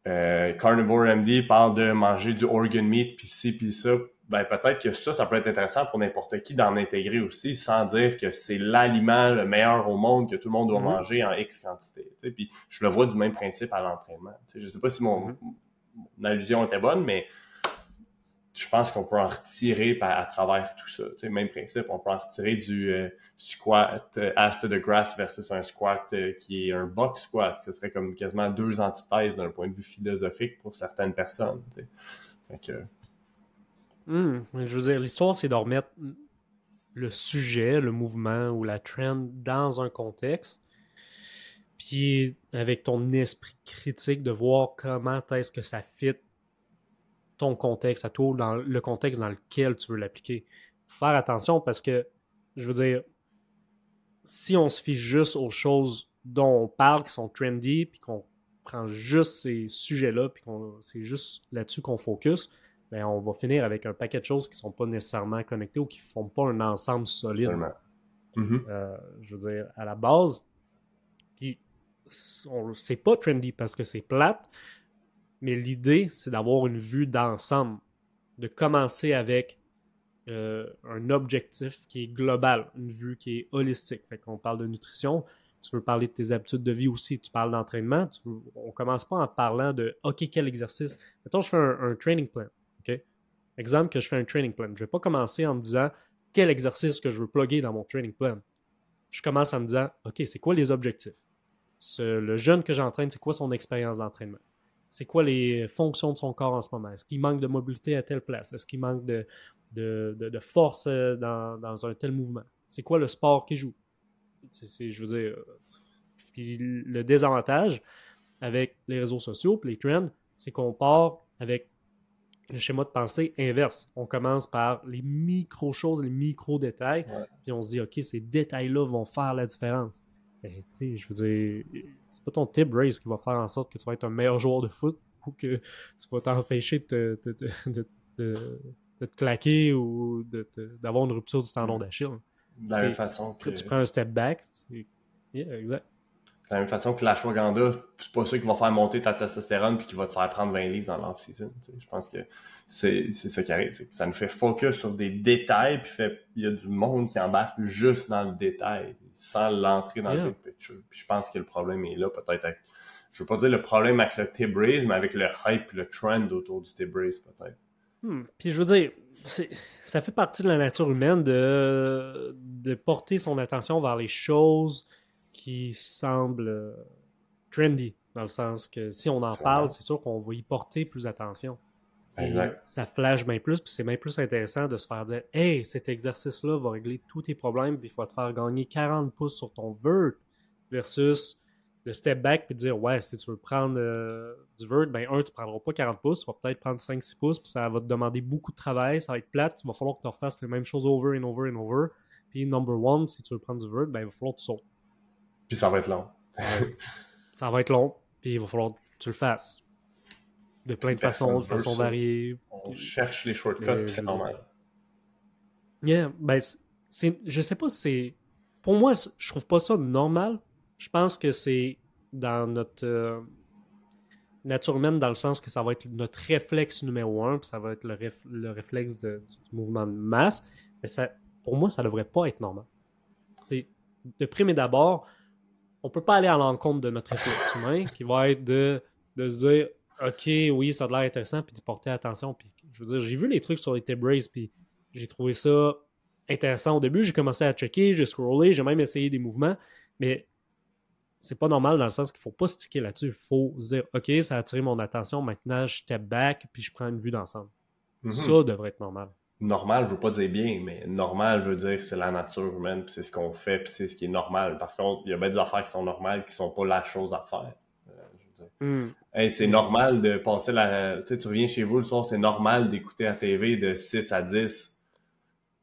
euh, Carnivore MD parle de manger du organ meat, puis ci, puis ça. Ben, peut-être que ça, ça peut être intéressant pour n'importe qui d'en intégrer aussi, sans dire que c'est l'aliment le meilleur au monde que tout le monde doit mm-hmm. manger en X quantité. Puis je le vois du même principe à l'entraînement. Je sais pas si mon, mm-hmm. allusion était bonne, mais je pense qu'on peut en retirer à travers tout ça. Tu sais, même principe, on peut en retirer du euh, squat euh, as to the grass versus un squat euh, qui est un box squat. Ce serait comme quasiment deux antithèses d'un point de vue philosophique pour certaines personnes. Tu sais. Hmm, je veux dire, l'histoire, c'est de remettre le sujet, le mouvement ou la trend dans un contexte. Puis avec ton esprit critique de voir comment est-ce que ça fit ton contexte à toi, dans le contexte dans lequel tu veux l'appliquer. Faire attention parce que, je veux dire, si on se fie juste aux choses dont on parle, qui sont trendy, puis qu'on prend juste ces sujets-là, puis qu'on c'est juste là-dessus qu'on focus, ben on va finir avec un paquet de choses qui ne sont pas nécessairement connectées ou qui ne font pas un ensemble solide. Mm-hmm. Euh, je veux dire, à la base, puis c'est pas trendy parce que c'est plate, mais l'idée, c'est d'avoir une vue d'ensemble, de commencer avec euh, un objectif qui est global, une vue qui est holistique. Fait qu'on parle de nutrition, tu veux parler de tes habitudes de vie aussi, tu parles d'entraînement, on commence pas en parlant de OK, quel exercice? Mettons, je fais un, training plan. Exemple que je fais un training plan. Je vais pas commencer en me disant quel exercice que je veux plugger dans mon training plan. Je commence en me disant OK, c'est quoi les objectifs? le jeune que j'entraîne, c'est quoi son expérience d'entraînement? C'est quoi les fonctions de son corps en ce moment? Est-ce qu'il manque de mobilité à telle place? Est-ce qu'il manque de, de, force euh, dans, un tel mouvement? C'est quoi le sport qu'il joue? C'est, je veux dire, le désavantage avec les réseaux sociaux les trends, c'est qu'on part avec le schéma de pensée inverse. On commence par les micro-choses, les micro-détails, puis on se dit, OK, ces détails-là vont faire la différence. Ben, je veux dire, c'est pas ton tip race qui va faire en sorte que tu vas être un meilleur joueur de foot ou que tu vas t'empêcher de, de, te claquer ou d'avoir une rupture du tendon d'Achille. De la même façon que... Tu prends un step back. Yeah, exact. De la même façon que l'ashwagandha, c'est pas ça qui va faire monter ta testostérone puis qui va te faire prendre 20 livres dans l'off-season. Je pense que c'est ça qui arrive. C'est que ça nous fait focus sur des détails puis fait il y a du monde qui embarque juste dans le détail sans l'entrer dans le big picture. Puis je pense que le problème est là peut-être avec, je veux pas dire le problème avec le T-Braze, mais avec le hype le trend autour du T-Braze peut-être. Hmm. Puis je veux dire, ça fait partie de la nature humaine de, de porter son attention vers les choses qui semble euh, trendy, dans le sens que si on en parle, c'est sûr qu'on va y porter plus attention. Exact. Ça flash bien plus, puis c'est bien plus intéressant de se faire dire Hey, cet exercice-là va régler tous tes problèmes, puis il va te faire gagner 40 pouces sur ton vert, versus de step back puis de dire Ouais, si tu veux prendre euh, du vert, ben un, tu prendras pas 40 pouces, tu vas peut-être prendre 5-6 pouces, puis ça va te demander beaucoup de travail, ça va être plate, il va falloir que tu refasses les mêmes choses over and over and over. Puis number one, si tu veux prendre du vert, ben il va falloir que tu sautes. Puis ça va être long. ça va être long, puis il va falloir que tu le fasses. De plein de façons, de façon variée. On cherche les shortcuts, puis c'est normal. Yeah, ben, c'est, je sais pas si c'est. Pour moi, je trouve pas ça normal. Je pense que c'est dans notre euh, nature humaine, dans le sens que ça va être notre réflexe numéro un, puis ça va être le, le réflexe de, du mouvement de masse. Mais ça, pour moi, ça devrait pas être normal. de prime et d'abord, on peut pas aller à l'encontre de notre réflexe humain qui va être de, de se dire OK, oui, ça a l'air intéressant, puis d'y porter attention. Puis, je veux dire, j'ai vu les trucs sur les tip puis j'ai trouvé ça intéressant au début. J'ai commencé à checker, j'ai scrollé, j'ai même essayé des mouvements, mais c'est pas normal dans le sens qu'il faut pas sticker là-dessus. Il faut dire OK, ça a attiré mon attention, maintenant je step back, puis je prends une vue d'ensemble. Mhm. Ça devrait être normal normal veut pas dire bien, mais normal veut dire que c'est la nature humaine, puis c'est ce qu'on fait, puis c'est ce qui est normal. Par contre, il y a bien des affaires qui sont normales, qui sont pas la chose à faire. Euh, hmm. c'est normal de passer la... Tu sais, tu reviens chez vous le soir, c'est normal d'écouter la TV de 6 à 10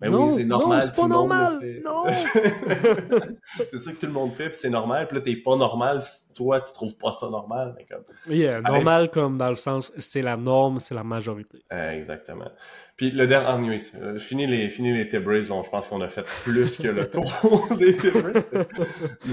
ben non, oui, c'est normal. c'est pas normal. Non! c'est ça que tout le monde fait, puis c'est normal. Puis là, t'es pas normal si toi, tu trouves pas ça normal. Mais comme, yeah, normal comme dans le sens, c'est la norme, c'est la majorité. exactement. Puis le dernier, euh, fini les, fini les je pense qu'on a fait plus que le tour des Tibris.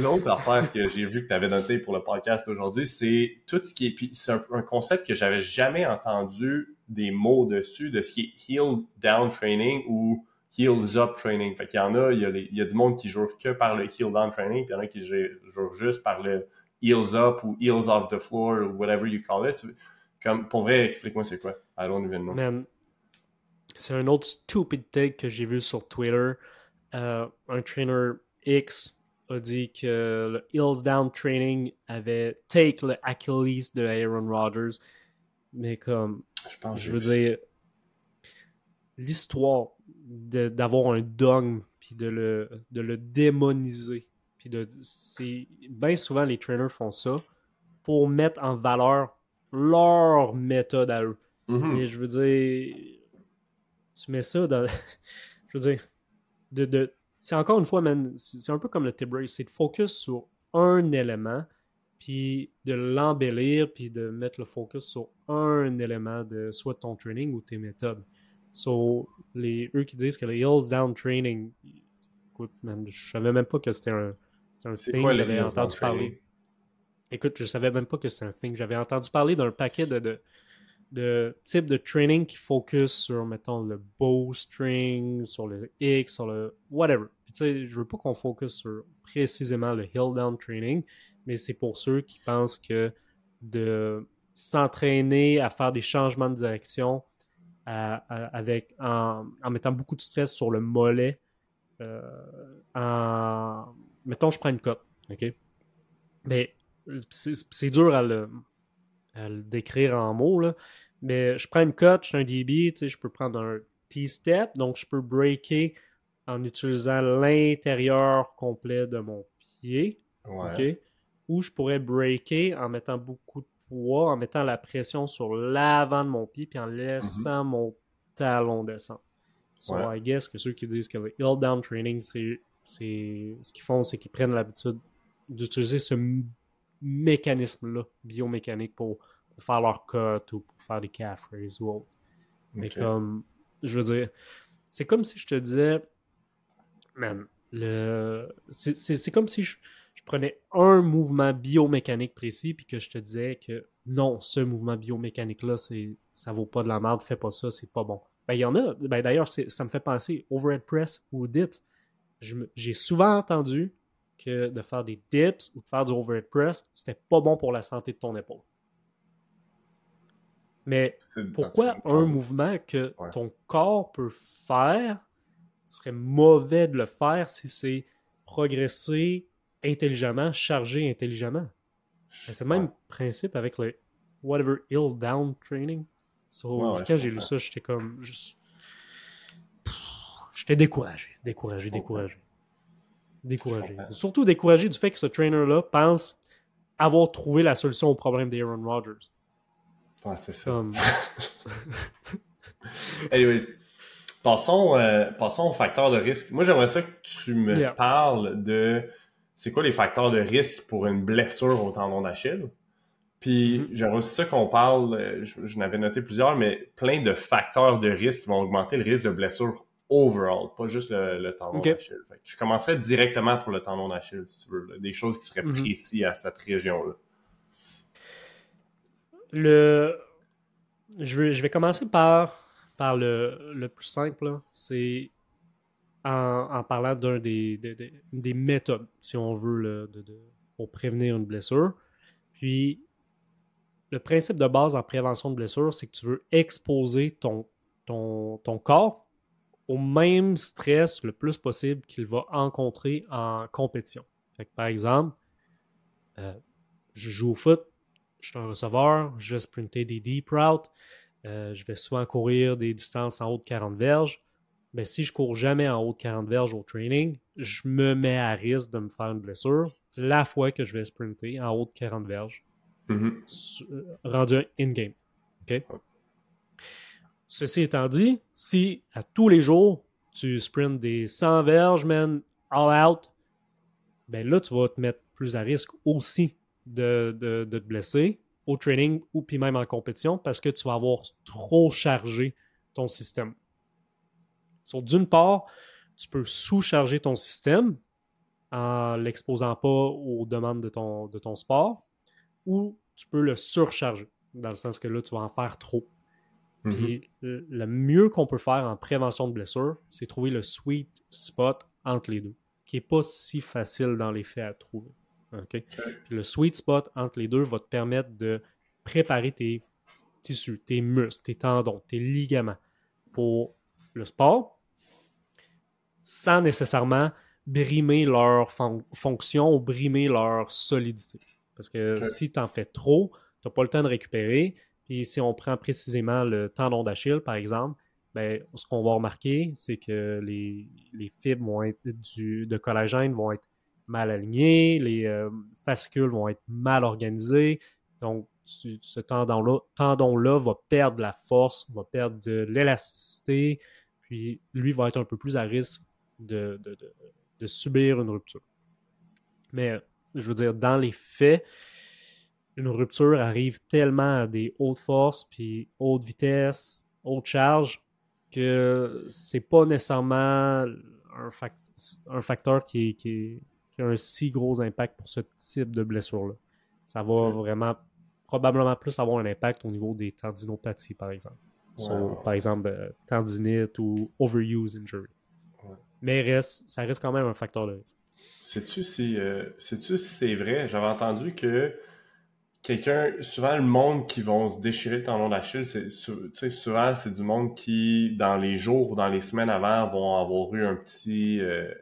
L'autre affaire que j'ai vu que tu avais noté pour le podcast aujourd'hui, c'est tout ce qui est, puis c'est un, concept que j'avais jamais entendu des mots dessus, de ce qui est heel down training ou heels up training. Fait qu'il y en a, il y a, il y a du monde qui joue que par le heel down training, puis il y en a qui jouent juste par le heels up ou heels off the floor ou whatever you call it. Comme, pour vrai, explique-moi c'est quoi. I don't even know. Man, c'est un autre stupid take que j'ai vu sur Twitter. Euh, un trainer X a dit que le Hills Down Training avait take le Achilles de Aaron Rodgers. Mais comme, je, veux dire, l'histoire d'avoir un dogme puis de le, de le démoniser. Puis de, c'est bien souvent les trainers font ça pour mettre en valeur leur méthode à eux. Mm-hmm. Mais je veux dire, tu mets ça dans. je veux dire, de, de c'est encore une fois, c'est un peu comme le race, c'est de focus sur un élément, puis de l'embellir, puis de mettre le focus sur un élément de soit ton training ou tes méthodes. So, les, eux qui disent que le Hills Down Training, écoute, man, je savais même pas que c'était un, un thing, j'avais entendu parler. Écoute, je savais même pas que c'était un thing. J'avais entendu parler d'un paquet de, de, de type de training qui focus sur, mettons, le bowstring, sur le X, sur le whatever. Puis, tu sais, je veux pas qu'on focus sur précisément le hill down training, mais c'est pour ceux qui pensent que de s'entraîner à faire des changements de direction avec, en, mettant beaucoup de stress sur le mollet, euh, en, mettons, je prends une cote, OK? Mais c'est dur à le, à le décrire en mots, là. Mais je prends une cote, je suis un DB, je peux prendre un T-step, donc je peux breaker en utilisant l'intérieur complet de mon pied. Ou je pourrais breaker en mettant beaucoup de poids, en mettant la pression sur l'avant de mon pied, puis en laissant mhm. mon talon descendre. So, I guess que ceux qui disent que le hill down training, c'est ce qu'ils font, c'est qu'ils prennent l'habitude d'utiliser ce mécanisme-là, biomécanique, pour, faire leur cut ou pour faire des calf raises ou autre. Mais comme, je veux dire, c'est comme si je te disais, man, le... c'est comme si je, prenais un mouvement biomécanique précis puis que je te disais que non, ce mouvement biomécanique-là, ça vaut pas de la merde, fais pas ça, c'est pas bon. Ben, il y en a, ben, d'ailleurs, ça me fait penser overhead press ou dips. J'ai souvent entendu que de faire des dips ou de faire du overhead press, c'était pas bon pour la santé de ton épaule. Mais pourquoi un mouvement que ton corps peut faire serait mauvais de le faire si c'est progresser intelligemment, charger intelligemment? C'est le même principe avec le whatever ill down training. quand j'ai lu ça, j'étais comme juste. J'étais découragé, découragé, découragé. Découragé. Surtout découragé du fait que ce trainer-là pense avoir trouvé la solution au problème d'Aaron Rodgers. Ouais, c'est ça. Anyways, passons, euh, passons aux facteurs de risque. Moi, j'aimerais ça que tu me parles de c'est quoi les facteurs de risque pour une blessure au tendon d'Achille? Puis mm-hmm. j'aimerais aussi ça qu'on parle, euh, je, n'avais noté plusieurs, mais plein de facteurs de risque qui vont augmenter le risque de blessure overall, pas juste le, tendon d'Achille. Je commencerai directement pour le tendon d'Achille, si tu veux, des choses qui seraient mm-hmm. précises à cette région-là le, je, vais, je vais commencer par, par le, le plus simple. C'est en, parlant d'un des, des, des, méthodes, si on veut, pour prévenir une blessure. Puis, le principe de base en prévention de blessure, c'est que tu veux exposer ton, ton, ton corps au même stress le plus possible qu'il va rencontrer en compétition. Par exemple, euh, je joue au foot, je suis un receveur, je vais sprinter des deep routes, euh, je vais souvent courir des distances en haut de 40 verges. Mais si je cours jamais en haut de 40 verges au training, je me mets à risque de me faire une blessure la fois que je vais sprinter en haut de 40 verges, mm-hmm. euh, rendu in-game. Ceci étant dit, si à tous les jours tu sprints des 100 verges, man, all out, ben là, tu vas te mettre plus à risque aussi de, te blesser au training ou puis même en compétition parce que tu vas avoir trop chargé ton système. D'une part, tu peux sous-charger ton système en l'exposant pas aux demandes de ton, de ton sport ou tu peux le surcharger dans le sens que là, tu vas en faire trop. Mm-hmm. le mieux qu'on peut faire en prévention de blessure, c'est trouver le sweet spot entre les deux, qui n'est pas si facile dans les faits à trouver le sweet spot entre les deux va te permettre de préparer tes tissus, tes muscles, tes tendons, tes ligaments pour le sport sans nécessairement brimer leur fonction ou brimer leur solidité. Parce que si tu en fais trop, tu n'as pas le temps de récupérer. Puis si on prend précisément le tendon d'Achille, par exemple, ben, ce qu'on va remarquer, c'est que les, fibres vont être du, de collagène vont être mal alignées, les euh, fascicules vont être mal organisés. Donc, ce tendon-là tendon -là va perdre la force, va perdre de l'élasticité, puis lui va être un peu plus à risque de, de, subir une rupture. Mais, je veux dire, dans les faits, une rupture arrive tellement à des hautes forces, puis hautes vitesses, hautes charges, que c'est pas nécessairement un, un facteur qui, qui, a un si gros impact pour ce type de blessure-là. Ça va vraiment probablement plus avoir un impact au niveau des tendinopathies, par exemple. par exemple, euh, tendinite ou overuse injury. Mais ça reste quand même un facteur de risque. Sais-tu si euh, c'est vrai? J'avais entendu que quelqu'un, souvent le monde qui vont se déchirer le tendon d'Achille, souvent c'est du monde qui, dans les jours ou dans les semaines avant, vont avoir eu un petit euh,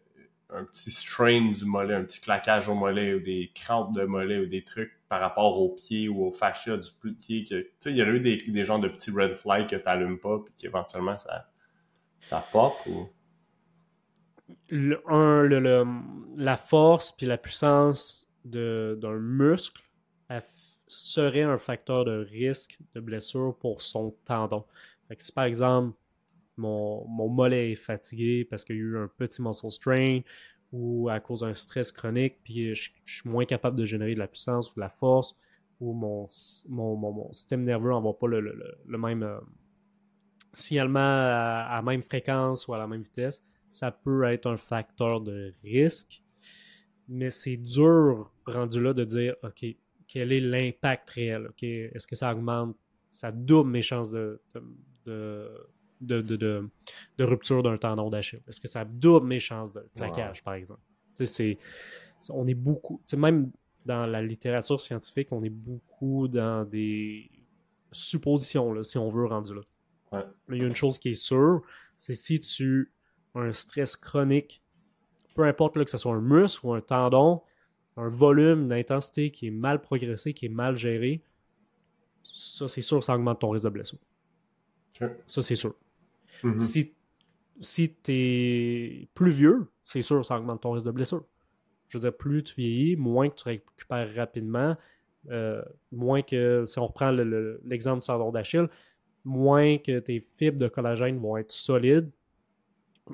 un petit strain du mollet, un petit claquage au mollet ou des crampes de mollet ou des trucs par rapport au pied ou au fascia du pied. Que, il y aurait eu des, des genres de petits red flags que tu n'allumes pas puis qu'éventuellement ça, ça porte ou? Le, un, le, la force puis la puissance d'un muscle serait un facteur de risque de blessure pour son tendon. si par exemple mon, mon, mollet est fatigué parce qu'il y a eu un petit muscle strain ou à cause d'un stress chronique, puis je, suis moins capable de générer de la puissance ou de la force, ou mon, mon, mon, système nerveux n'envoie pas le, le, le même euh, signalement à, à, la même fréquence ou à la même vitesse, ça peut être un facteur de risque, mais c'est dur rendu là de dire, OK, quel est l'impact réel? OK, est-ce que ça augmente, ça double mes chances de, de, de, de, de rupture d'un tendon d'Achille? Est-ce que ça double mes chances de claquage, par exemple? C'est, on est beaucoup, même dans la littérature scientifique, on est beaucoup dans des suppositions, là, si on veut, rendu là. Mais il y a une chose qui est sûre, c'est si tu un stress chronique, peu importe là, que ce soit un muscle ou un tendon, un volume d'intensité qui est mal progressé, qui est mal géré, ça, c'est sûr, ça augmente ton risque de blessure. Ça, c'est sûr. Mm-hmm. Si, si tu es plus vieux, c'est sûr, ça augmente ton risque de blessure. Je veux dire, plus tu vieillis, moins que tu récupères rapidement, euh, moins que, si on reprend l'exemple du tendon d'Achille, moins que tes fibres de collagène vont être solides,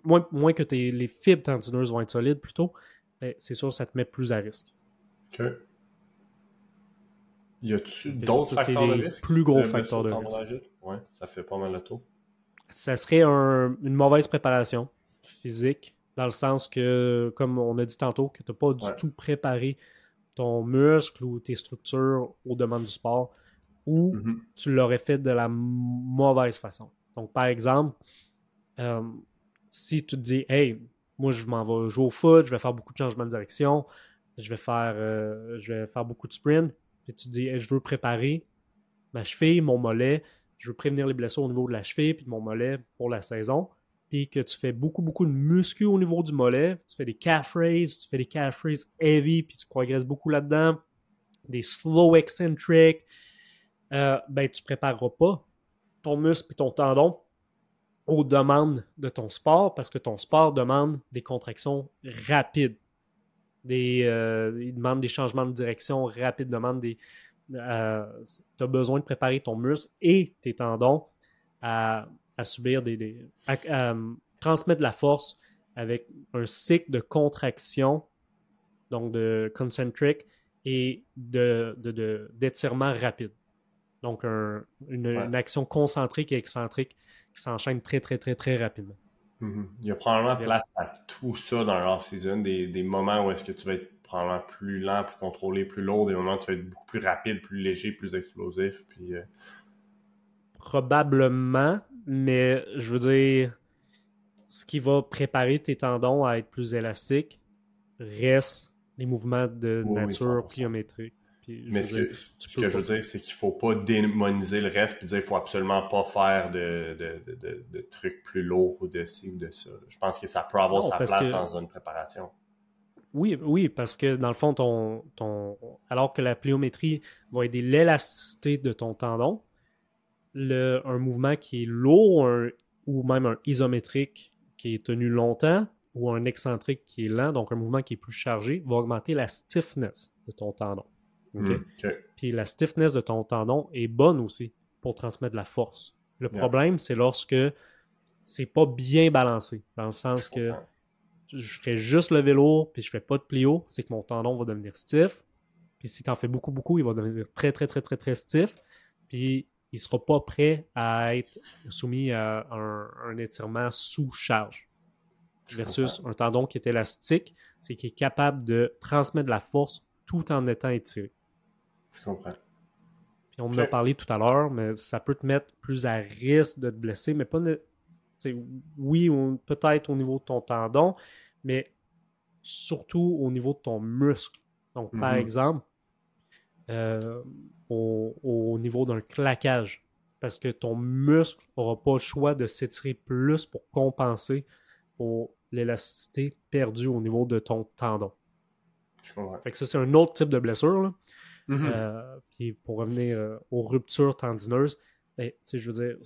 moins, que tes, les fibres tendineuses vont être solides plutôt, c'est sûr ça te met plus à risque. OK. Y a-tu d'autres facteurs de risque? plus gros facteurs de risque. Ouais, ça fait pas mal le tour. Ça serait une mauvaise préparation physique, dans le sens que, comme on a dit tantôt, que tu n'as pas du tout préparé ton muscle ou tes structures aux demandes du sport, ou mm-hmm. tu l'aurais fait de la mauvaise façon. Donc, par exemple, euh, si tu te dis, hey, moi, je m'en vais jouer au foot, je vais faire beaucoup de changements de direction, je vais faire, euh, je vais faire beaucoup de sprint, puis tu te dis, hey, je veux préparer ma cheville, mon mollet, je veux prévenir les blessures au niveau de la cheville puis de mon mollet pour la saison, puis que tu fais beaucoup, beaucoup de muscu au niveau du mollet, tu fais des calf raises, tu fais des calf raises heavy, puis tu progresses beaucoup là-dedans, des slow eccentric, euh, ben tu prépareras pas ton muscle et ton tendon aux demandes de ton sport parce que ton sport demande des contractions rapides. Des, euh, il demande des changements de direction rapides, demande des. Euh, tu as besoin de préparer ton muscle et tes tendons à, subir des. à, euh, transmettre de la force avec un cycle de contraction, donc de concentric et d'étirement de, rapide. Donc, une, action concentrique et excentrique qui s'enchaîne très, très, très, très rapidement. Mm-hmm. Il y a probablement place à tout ça dans l'off-season, des, des, moments où est-ce que tu vas être probablement plus lent, plus contrôlé, plus lourd, des moments où tu vas être beaucoup plus rapide, plus léger, plus explosif. Puis, euh, Probablement, mais je veux dire, ce qui va préparer tes tendons à être plus élastiques reste les mouvements de nature pliométrique. Mais ce, que, je veux dire, c'est qu'il faut pas démoniser le reste et dire qu'il faut absolument pas faire de, de, trucs plus lourds ou de ci ou de ça. Je pense que ça peut avoir sa place dans une préparation. Oui, oui, parce que dans le fond, ton, ton, alors que la pliométrie va aider l'élasticité de ton tendon, le, un mouvement qui est lourd ou même un isométrique qui est tenu longtemps ou un excentrique qui est lent, donc un mouvement qui est plus chargé, va augmenter la stiffness de ton tendon. Hmm, Puis la stiffness de ton tendon est bonne aussi pour transmettre de la force. Le problème, c'est lorsque c'est pas bien balancé, dans le sens que je ferais juste le vélo, puis je fais pas de plio, c'est que mon tendon va devenir stiff. Puis si tu en fais beaucoup, beaucoup, il va devenir très, très, très, très, très stiff. Puis il sera pas prêt à être soumis à un, étirement sous charge. Versus un tendon qui est élastique, c'est qu'il est capable de transmettre de la force tout en étant étiré. Je comprends. Puis on en a parlé tout à l'heure, mais ça peut te mettre plus à risque de te blesser, mais pas, oui, peut-être au niveau de ton tendon, mais surtout au niveau de ton muscle. Donc, par mhm. exemple, euh, au, niveau d'un claquage, parce que ton muscle n'aura pas le choix de s'étirer plus pour compenser pour l'élasticité perdue au niveau de ton tendon. Fait que ça, c'est un autre type de blessure. Mhm. Euh, puis pour revenir euh, aux ruptures tendineuses, ben, je veux dire,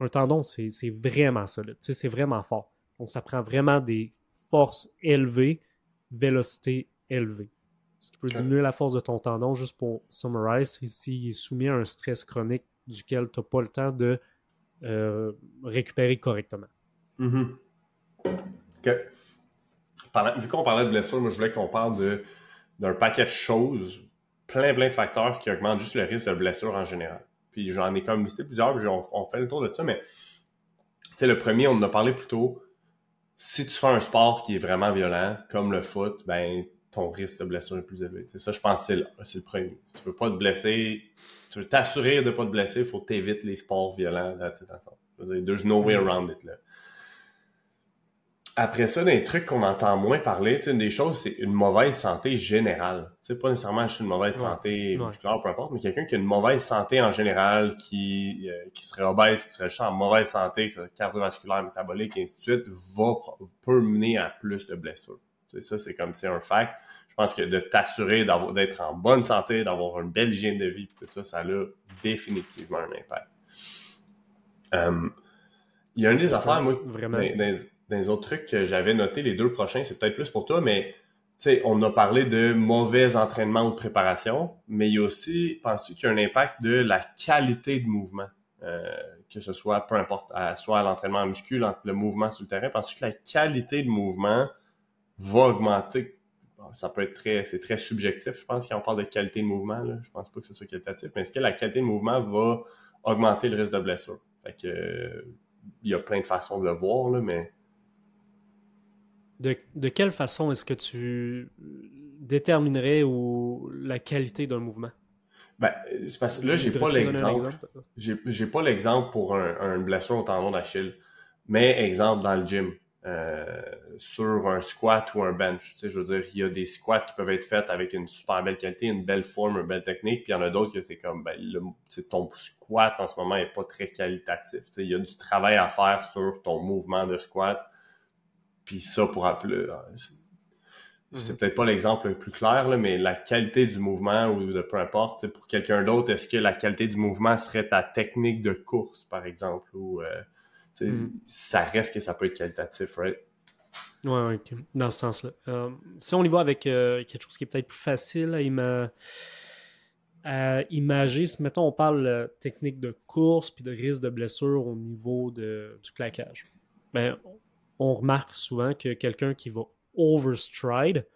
un tendon, c'est vraiment solide. C'est vraiment fort. Donc, ça prend vraiment des forces élevées, vélocité élevée. Ce qui peut diminuer la force de ton tendon, juste pour summarize, c'est s'il est soumis à un stress chronique duquel tu n'as pas le temps de euh, récupérer correctement. Mm-hmm. vu qu'on parlait de blessure, moi je voulais qu'on parle d'un paquet de choses, plein plein de facteurs qui augmentent juste le risque de blessure en général. Puis j'en ai comme listé plusieurs, puis on, fait le tour de ça, mais tu sais, le premier, on en a parlé plus tôt. Si tu fais un sport qui est vraiment violent, comme le foot, ben ton risque de blessure est plus élevé. C'est ça, je pense que c'est le, premier. Si tu veux pas te blesser, tu veux t'assurer de pas te blesser, il faut t'éviter les sports violents. Là, there's no way around it. Là après ça, des trucs qu'on entend moins parler, une des choses, c'est une mauvaise santé générale. sais, pas nécessairement juste une mauvaise santé musculaire, peu importe, mais quelqu'un qui a une mauvaise santé en général, qui, euh, qui serait obèse, qui serait juste en mauvaise santé, cardiovasculaire, métabolique, et ainsi de suite, va, peut mener à plus de blessures. Ça, c'est comme c'est un fact. Je pense que de t'assurer d'être en bonne santé, d'avoir une belle hygiène de vie, tout ça, ça a définitivement un impact. Euh, il y a une des affaires, moi, vraiment dans les autres trucs que j'avais noté, les deux prochains, c'est peut-être plus pour toi, mais on a parlé de mauvais entraînement ou de préparation, mais il y a aussi, penses-tu qu'il y a un impact de la qualité de mouvement, euh, que ce soit, peu importe, soit l'entraînement musculaire, le mouvement sur le terrain, penses-tu que la qualité de mouvement va augmenter? ça peut être très, c'est très subjectif, je pense, quand on parle de qualité de mouvement, là. je pense pas que ce soit qualitatif, mais est-ce que la qualité de mouvement va augmenter le risque de blessure? Fait que, il y a plein de façons de le voir, là, mais de, quelle façon est-ce que tu déterminerais ou, la qualité d'un mouvement? Ben, parce que là, j'ai pas l'exemple. J'ai pas l'exemple pour un, une blessure au tendon d'Achille. Mais exemple dans le gym, euh, sur un squat ou un bench. Tu sais, je veux dire, il y a des squats qui peuvent être faits avec une super belle qualité, une belle forme, une belle technique, puis il y en a d'autres que c'est comme ben, le, ton squat en ce moment est pas très qualitatif. Tu sais, il y a du travail à faire sur ton mouvement de squat puis ça, pour appeler. C'est mhm. peut-être pas l'exemple le plus clair, mais la qualité du mouvement ou de peu importe, pour quelqu'un d'autre, est-ce que la qualité du mouvement serait ta technique de course, par exemple, ou euh, mhm. ça reste que ça peut être qualitatif, right? Oui, dans ce sens-là. Euh, si on y va avec euh, quelque chose qui est peut-être plus facile à, imager, si mettons on parle technique de course puis de risque de blessure au niveau de, du claquage. Ben, on remarque souvent que quelqu'un qui va overstride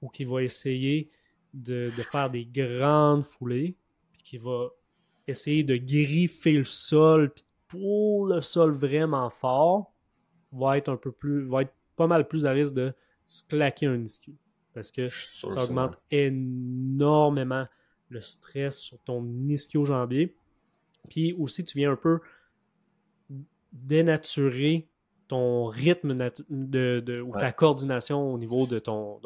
ou qui va essayer de, faire des grandes foulées, puis qui va essayer de griffer le sol, puis pour le sol vraiment fort, va être un peu plus, va être pas mal plus à risque de se claquer un ischio. Parce que ça augmente énormément le stress sur ton ischio-jambier. Puis aussi, tu viens un peu dénaturer ton rythme de, ou ta coordination au niveau de ton,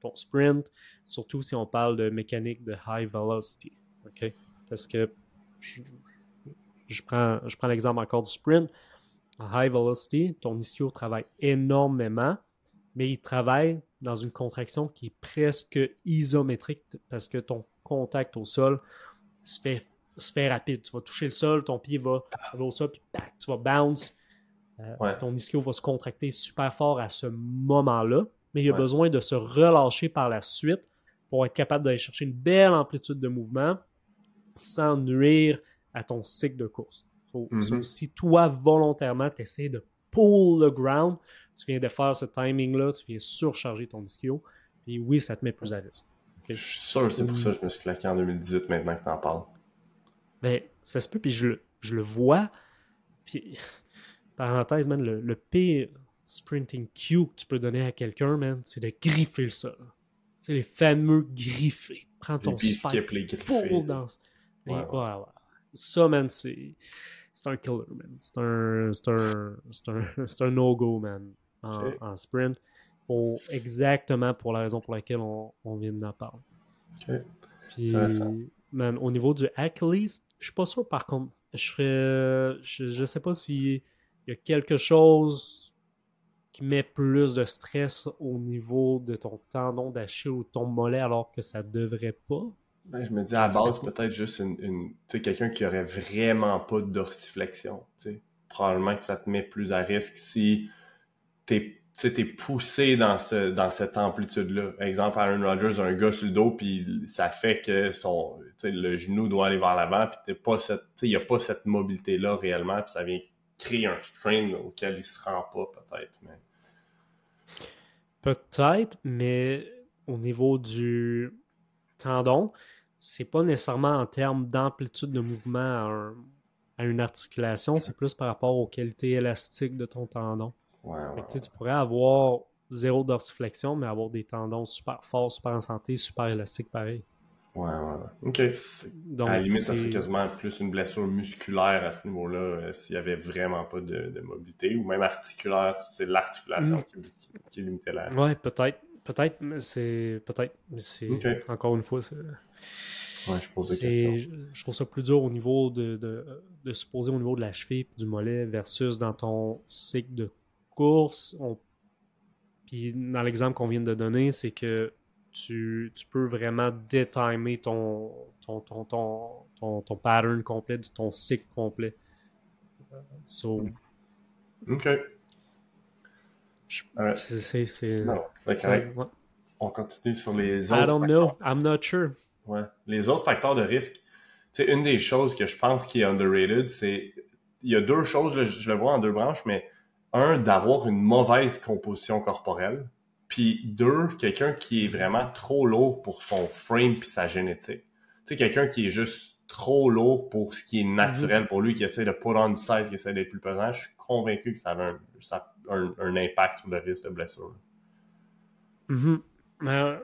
ton sprint, surtout si on parle de mécanique de high velocity. OK? Parce que je, prends, je prends l'exemple encore du sprint. En high velocity, ton ischio travaille énormément, mais il travaille dans une contraction qui est presque isométrique parce que ton contact au sol se fait, se fait rapide. Tu vas toucher le sol, ton pied va aller au sol, puis tu vas bounce. Euh, ton ischio va se contracter super fort à ce moment-là, mais il a besoin de se relâcher par la suite pour être capable d'aller chercher une belle amplitude de mouvement sans nuire à ton cycle de course. Mm-hmm. si toi, volontairement, tu essaies de pull le ground, tu viens de faire ce timing-là, tu viens surcharger ton ischio, puis oui, ça te met plus à risque. Je suis sûr que c'est pour ça que je me suis claqué en 2018 maintenant que tu en parles. Ben, ça se peut, puis je, je le vois. Puis, parenthèse, man, le, le pire sprinting cue que tu peux donner à quelqu'un, man, c'est de griffer le sol. C'est les fameux griffés. Prends ton spike, les pull dans... Ouais, ouais. ouais, Ça, man, c'est c'est un killer, man. C'est un, un, un, un no-go, man, en, sprint. Pour, exactement pour la raison pour laquelle on, on vient d'en parler. Puis, man, au niveau du Achilles, je suis pas sûr, par contre. Je serais, je, sais pas y a quelque chose qui met plus de stress au niveau de ton tendon d'Achille ou ton mollet alors que ça devrait pas? Ben, je me dis à la base, peut-être juste une, quelqu'un qui aurait vraiment pas de dorsiflexion. Probablement que ça te met plus à risque si t'es es poussé dans, ce, dans cette amplitude-là. Exemple, Aaron Rodgers a un gars sur le dos, puis ça fait que son le genou doit aller vers l'avant, puis il n'y a pas cette mobilité-là réellement, puis ça vient créer un strain auquel il se rend pas, peut-être. Mais... Peut-être, mais au niveau du tendon, c'est pas nécessairement en termes d'amplitude de mouvement à, une articulation, c'est plus par rapport aux qualités élastiques de ton tendon. Tu pourrais avoir zéro dorsiflexion, mais avoir des tendons super forts, super en santé, super élastiques pareil. Ouais, ouais, OK. Donc, à la limite, ça serait quasiment plus une blessure musculaire à ce niveau-là euh, s'il n'y avait vraiment pas de, mobilité, ou même articulaire, c'est l'articulation mm. qui, qui, limitait la. Ouais, peut-être. Peut-être, mais c'est. Peut-être. Mais c'est. Encore une fois, c'est. Ouais, je pose des Je trouve ça plus dur au niveau de, de, se poser au niveau de la cheville du mollet versus dans ton cycle de course. Puis dans l'exemple qu'on vient de donner, c'est que tu, peux vraiment détimer ton ton, ton, ton, ton, pattern complet, ton cycle complet. So, OK. C'est. On continue sur les autres. I don't know. I'm not sure. Ouais. Les autres facteurs de risque. C'est une des choses que je pense qui est underrated, c'est. Il y a deux choses, je le vois en deux branches, mais un, d'avoir une mauvaise composition corporelle. Puis deux, quelqu'un qui est vraiment trop lourd pour son frame puis sa génétique. Tu sais, quelqu'un qui est juste trop lourd pour ce qui est naturel pour lui, qui essaie de put on du size, qui essaie d'être plus pesant. Je suis convaincu que ça a un, un, impact sur le risque de blessure. Mm-hmm. Mais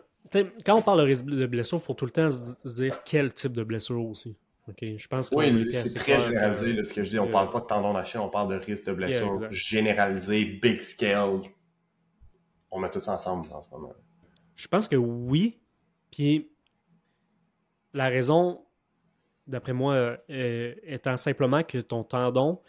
quand on parle de risque de blessure, il faut tout le temps se dire quel type de blessure aussi. je pense oui, c'est très généralisé ce que je dis. On ne parle pas de tendon d'Achille, on parle de risque de blessure généralisé, big scale. On met tout ça ensemble en ce moment. Je pense que oui. Puis la raison, d'après moi, euh, étant simplement que ton tendon,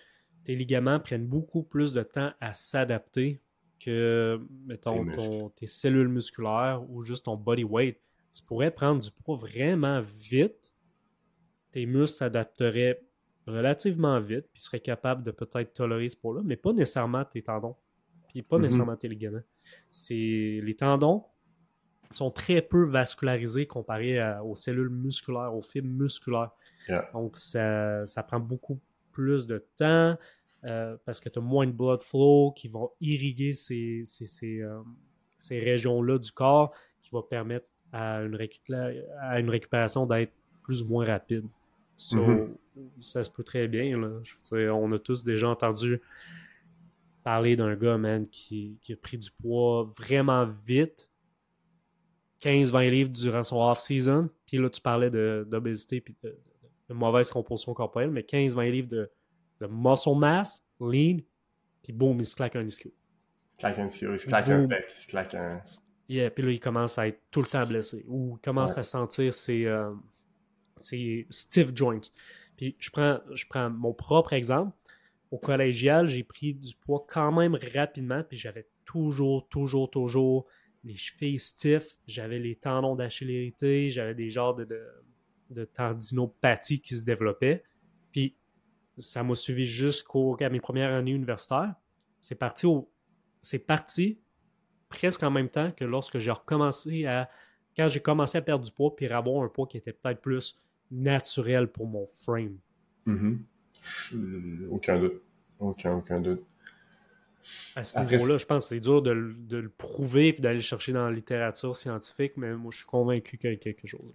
tes ligaments prennent beaucoup plus de temps à s'adapter que, mettons, tes cellules musculaires ou juste ton body weight. Tu pourrais prendre du poids vraiment vite. Tes muscles s'adapteraient relativement vite, puis seraient capables de peut-être tolérer ce poids-là, mais pas nécessairement tes tendons, puis pas mm-hmm. nécessairement tes ligaments. C'est les tendons sont très peu vascularisés comparé aux cellules musculaires, aux fibres musculaires. Donc, ça, ça, prend beaucoup plus de temps. Euh, parce que tu as moins de blood flow qui vont irriguer ces, euh, ces, régions-là du corps qui va permettre à une, à une récupération d'être plus ou moins rapide. Mm-hmm. Ça se peut très bien. on a tous déjà entendu parler d'un gars, man, qui, a pris du poids vraiment vite. 15-20 livres durant son off-season. Puis là, tu parlais d'obésité et de, de, mauvaise composition corporelle, mais 15-20 livres de, de muscle mass, lean, puis boum, il se claque un ischio. Il claque un ischio, il se claque un pec, il se claque un. Yeah, puis là, il commence à être tout le temps blessé ou il commence à sentir ses, euh, ses stiff joints. Puis je prends, je prends mon propre exemple. Au collégial, j'ai pris du poids quand même rapidement, puis j'avais toujours, toujours, toujours les chevilles stiff, j'avais les tendons d'Achille irrités, j'avais des genres de, de, qui se développaient. Puis ça m'a suivi jusqu'à mes premières années universitaires. C'est parti au, c'est parti presque en même temps que lorsque j'ai recommencé à. Quand j'ai commencé à perdre du poids, puis avoir un poids qui était peut-être plus naturel pour mon frame. Mm-hmm. Aucun doute. Aucun, aucun doute. À ce niveau-là, je pense que c'est dur de, le prouver et d'aller chercher dans la littérature scientifique, mais moi, je suis convaincu qu'il y a quelque chose.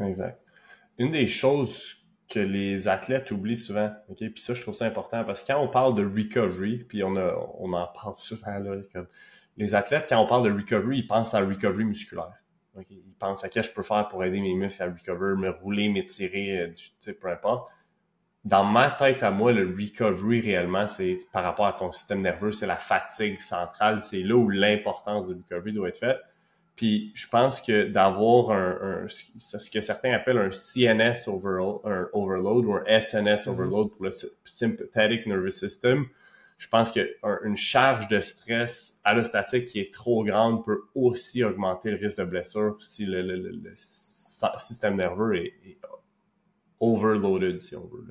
Exact. Une des choses que les athlètes oublient souvent, ok, puis ça, je trouve ça important, parce que quand on parle de recovery, puis on, a, on en parle souvent, là, comme les athlètes, quand on parle de recovery, ils pensent à recovery musculaire. Ils pensent à qu'est-ce que je peux faire pour aider mes muscles à recover, me rouler, m'étirer, euh, tu sais, peu importe. Dans ma tête à moi, le recovery réellement, c'est par rapport à ton système nerveux, c'est la fatigue centrale, c'est là où l'importance du recovery doit être faite. Puis je pense que d'avoir un, ce que certains appellent un CNS overload ou un SNS mm-hmm. overload pour le sympathetic nervous system, je pense qu'une charge de stress allostatique qui est trop grande peut aussi augmenter le risque de blessure si le, système nerveux est, overloaded, si on veut.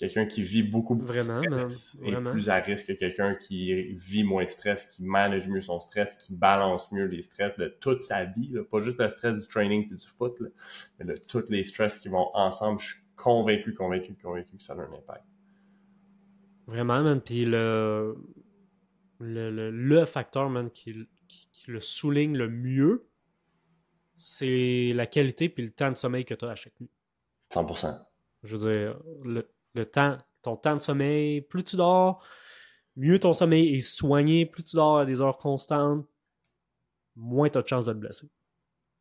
Quelqu'un qui vit beaucoup de stress est plus à risque que quelqu'un qui vit moins stress, qui manage mieux son stress, qui balance mieux les stress de toute sa vie. Pas juste le stress du training et du foot, mais de tous les stress qui vont ensemble. Je suis convaincu, convaincu, convaincu que ça a un impact. Vraiment, man. Puis le, le, le, facteur, man, qui, qui, le souligne le mieux, c'est la qualité puis le temps de sommeil que tu as à chaque nuit. 100%. Je veux dire, le, le, temps, ton temps de sommeil, plus tu dors, mieux ton sommeil est soigné, plus tu dors à des heures constantes, moins tu as de chances de te blesser.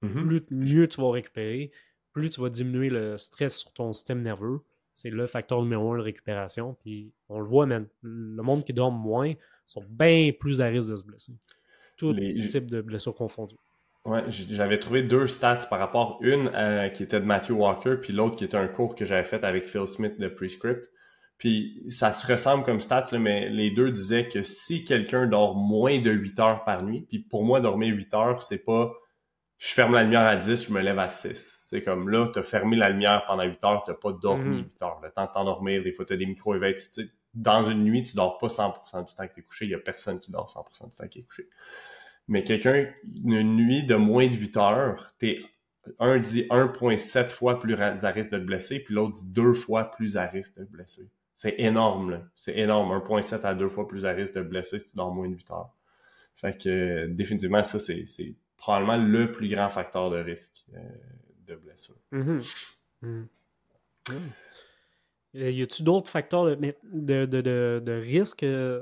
Mm-hmm. Plus, mieux tu vas récupérer, plus tu vas diminuer le stress sur ton système nerveux, c'est le facteur numéro un de récupération. Puis on le voit, même. Le monde qui dort moins sont bien plus à risque de se blesser. Tous les types de blessures confondues. Ouais, j'avais trouvé deux stats par rapport. Une euh, qui était de Matthew Walker, puis l'autre qui était un cours que j'avais fait avec Phil Smith de Prescript. Puis ça se ressemble comme stats, là, mais les deux disaient que si quelqu'un dort moins de 8 heures par nuit, puis pour moi, dormir 8 heures, c'est pas je ferme la lumière à 10, je me lève à 6. C'est comme là, tu as fermé la lumière pendant 8 heures, tu n'as pas dormi 8 mhm. heures. Le temps de t'endormir, des fois, tu as des micro-éveils. Dans une nuit, tu dors pas 100% du temps que tu es couché. Il n'y a personne qui dort 100% du temps qui est couché. Mais quelqu'un, une nuit de moins de 8 heures, t'es un dit 1,7 fois plus à risque de te blesser, puis l'autre dit deux fois plus à risque de te blesser. C'est énorme, là. C'est énorme. 1,7 à deux fois plus à risque de te blesser si tu dors moins de 8 heures. Fait que, définitivement, ça, c'est probablement le plus grand facteur de risque. Euh, de blessure. Mm-hmm. Mm-hmm. Euh, y a-tu d'autres facteurs de, de, de, de risque euh,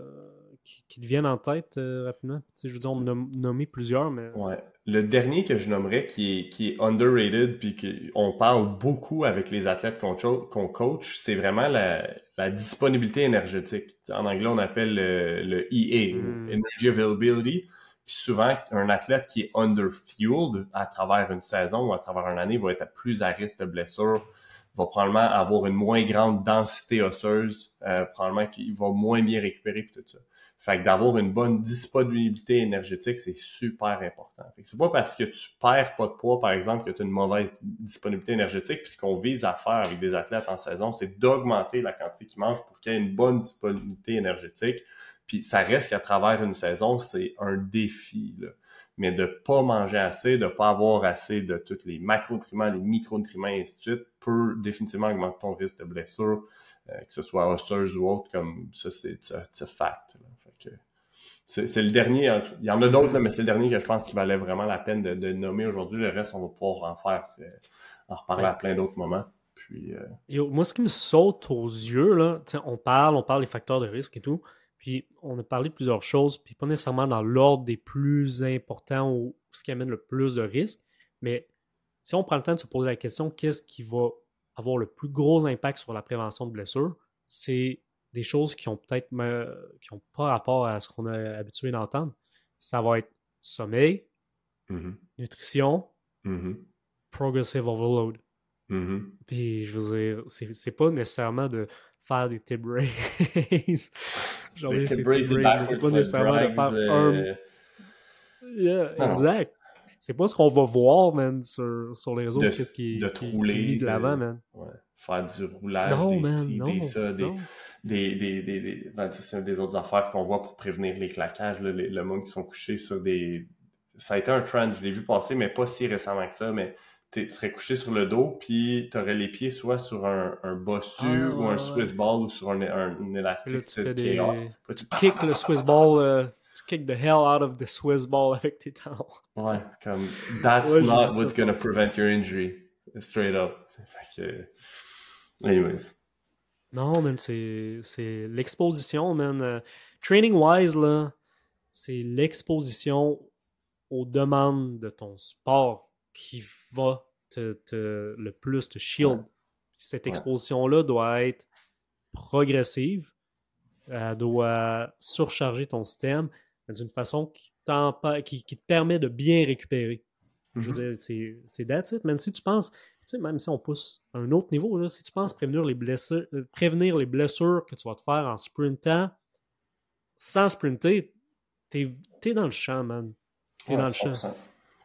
qui, qui, te viennent en tête euh, rapidement? je veux dire, on a nommé plusieurs, mais. Ouais. Le dernier que je nommerais qui est, qui est underrated, puis qu'on parle beaucoup avec les athlètes qu'on coach, c'est vraiment la, la, disponibilité énergétique. en anglais, on appelle le, EA, mm. Energy Availability. Puis souvent, un athlète qui est underfueled à travers une saison ou à travers une année va être plus à risque de blessure, va probablement avoir une moins grande densité osseuse, euh, probablement qu'il va moins bien récupérer puis tout ça. Fait que d'avoir une bonne disponibilité énergétique, c'est super important. Fait que c'est pas parce que tu perds pas de poids, par exemple, que tu as une mauvaise disponibilité énergétique. Puis ce qu'on vise à faire avec des athlètes en saison, c'est d'augmenter la quantité qu'ils mangent pour qu'il y ait une bonne disponibilité énergétique puis ça reste qu'à travers une saison, c'est un défi. Là. Mais de pas manger assez, de pas avoir assez de tous les macronutriments, les micronutriments, et ainsi de suite, peut définitivement augmenter ton risque de blessure, euh, que ce soit osseuse ou autre, comme ça, c'est un fact. C'est le dernier, il y en a d'autres, mais c'est le dernier que je pense qu'il valait vraiment la peine de, nommer aujourd'hui. Le reste, on va pouvoir en faire, euh, en reparler à plein d'autres moments. Puis, euh, moi, ce qui me saute aux yeux, là, on parle, on parle des facteurs de risque et tout. Puis on a parlé de plusieurs choses, puis pas nécessairement dans l'ordre des plus importants ou ce qui amène le plus de risques, mais si on prend le temps de se poser la question, qu'est-ce qui va avoir le plus gros impact sur la prévention de blessures, c'est des choses qui ont peut-être qui n'ont pas rapport à ce qu'on a habitué d'entendre. Ça va être sommeil, Mhm. nutrition, Mhm. progressive overload. Mhm. Puis, je veux dire, c'est c'est pas nécessairement de faire des tip raise. Genre, Des c'est tip c'est pas nécessairement de faire euh, un. Yeah, non. exact. C'est pas ce qu'on va voir, man, sur, sur les réseaux. De- Qu'est-ce qui, de qui- qui est rouler, mis de l'avant, de- man. ouais, faire du roulage, Non, des man, ci, non. des ça, des. Des, des, des, des, ben, des autres affaires qu'on voit pour prévenir les claquages, là, les- le monde qui sont couchés sur des... Ça a été un trend, je l'ai vu passer, mais pas si récemment que ça, mais tu serais couché sur le dos, puis t'aurais les pieds soit sur un, un bossu Ah, ou ouais, un. Swiss ball ou sur un, un, un Puis là, élastique, tu fais des... chaos. Là, tu Kick le Swiss ball, euh, tu kick the hell out of the Swiss ball avec tes talons. Ouais, comme that's Ouais, not what's gonna prevent your injury. Straight up. Fait que. Anyways. Non, man, c'est l'exposition, man. Euh, Training-wise, là, c'est l'exposition aux demandes de ton sport qui va te, te- le plus te shield. Ouais. Cette exposition-là doit être progressive. Elle doit surcharger ton système d'une façon qui, t'empa- qui, qui te permet de bien récupérer. Je veux Mhm. dire, c'est- that's it. Même si tu penses, sais, même si on pousse à un autre niveau, là, si tu penses prévenir les, blessures, euh, prévenir les blessures que tu vas te faire en sprintant, sans sprinter, t'es es dans le champ, man. T'es Ouais, dans le champ. 100%.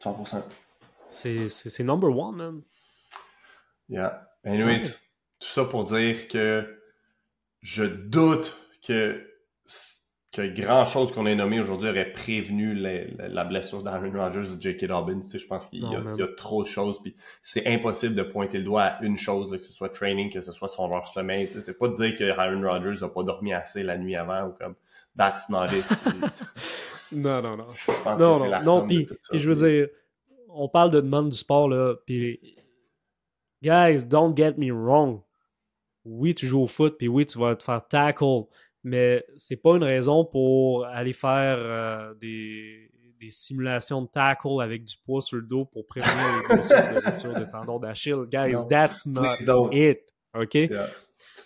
100%. C'est c'est- c'est number one, man. Yeah. Anyways, Ouais. tout ça pour dire que je doute que, que grand chose qu'on ait nommé aujourd'hui aurait prévenu la, blessure d'Aaron Rodgers ou J.K. Dobbins. Tu sais, je pense qu'il y, a- y trop de choses. Puis c'est impossible de pointer le doigt à une chose, là, que ce soit training, que ce soit son leur sommeil. Tu sais, c'est pas de dire que Aaron Rodgers n'a pas dormi assez la nuit avant ou comme that's not it. Non, non, non. je pense non, que c'est la non, somme puis de tout ça. puis je veux dire, on parle de demande du sport, là, puis guys, don't get me wrong. Oui, tu joues au foot, puis oui, tu vas te faire tackle, mais c'est pas une raison pour aller faire euh, des, des simulations de tackle avec du poids sur le dos pour prévenir les blessures de rupture de tendon d'Achille. Guys, Non. that's not it. OK? Yeah.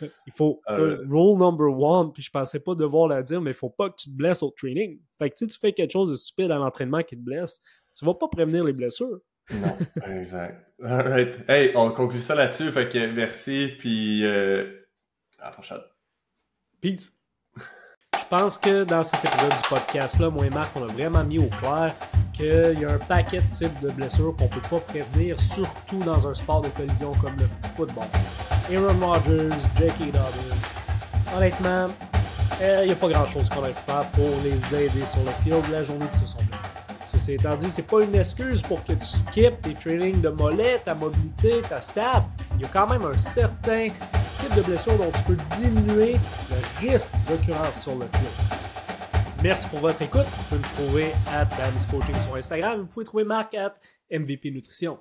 Il faut. Euh, Rule number one, puis je pensais pas devoir la dire, mais il faut pas que tu te blesses au training. Fait que si tu fais quelque chose de stupide à l'entraînement qui te blesse, tu vas pas prévenir les blessures. Non, exact. Alright. Hey, on conclut ça là-dessus. Fait que merci, puis euh, à la prochaine. Peace. Je pense que dans cet épisode du podcast-là, moi et Marc, on a vraiment mis au clair qu'il y a un paquet de types de blessures qu'on peut pas prévenir, surtout dans un sport de collision comme le football. Aaron Rodgers, J.K. Dobbins. Honnêtement, il n'y a pas grand-chose qu'on a pu faire pour les aider sur le field la journée qu'ils se sont blessés. Ceci étant dit, c'est pas une excuse pour que tu skippes tes trainings de mollet, ta mobilité, ta stab. Il y a quand même un certain type de blessure dont tu peux diminuer le risque d'occurrence sur le field. Merci pour votre écoute. Vous pouvez me trouver à Danny's Coaching sur Instagram. Vous pouvez trouver Marc à MVP Nutrition.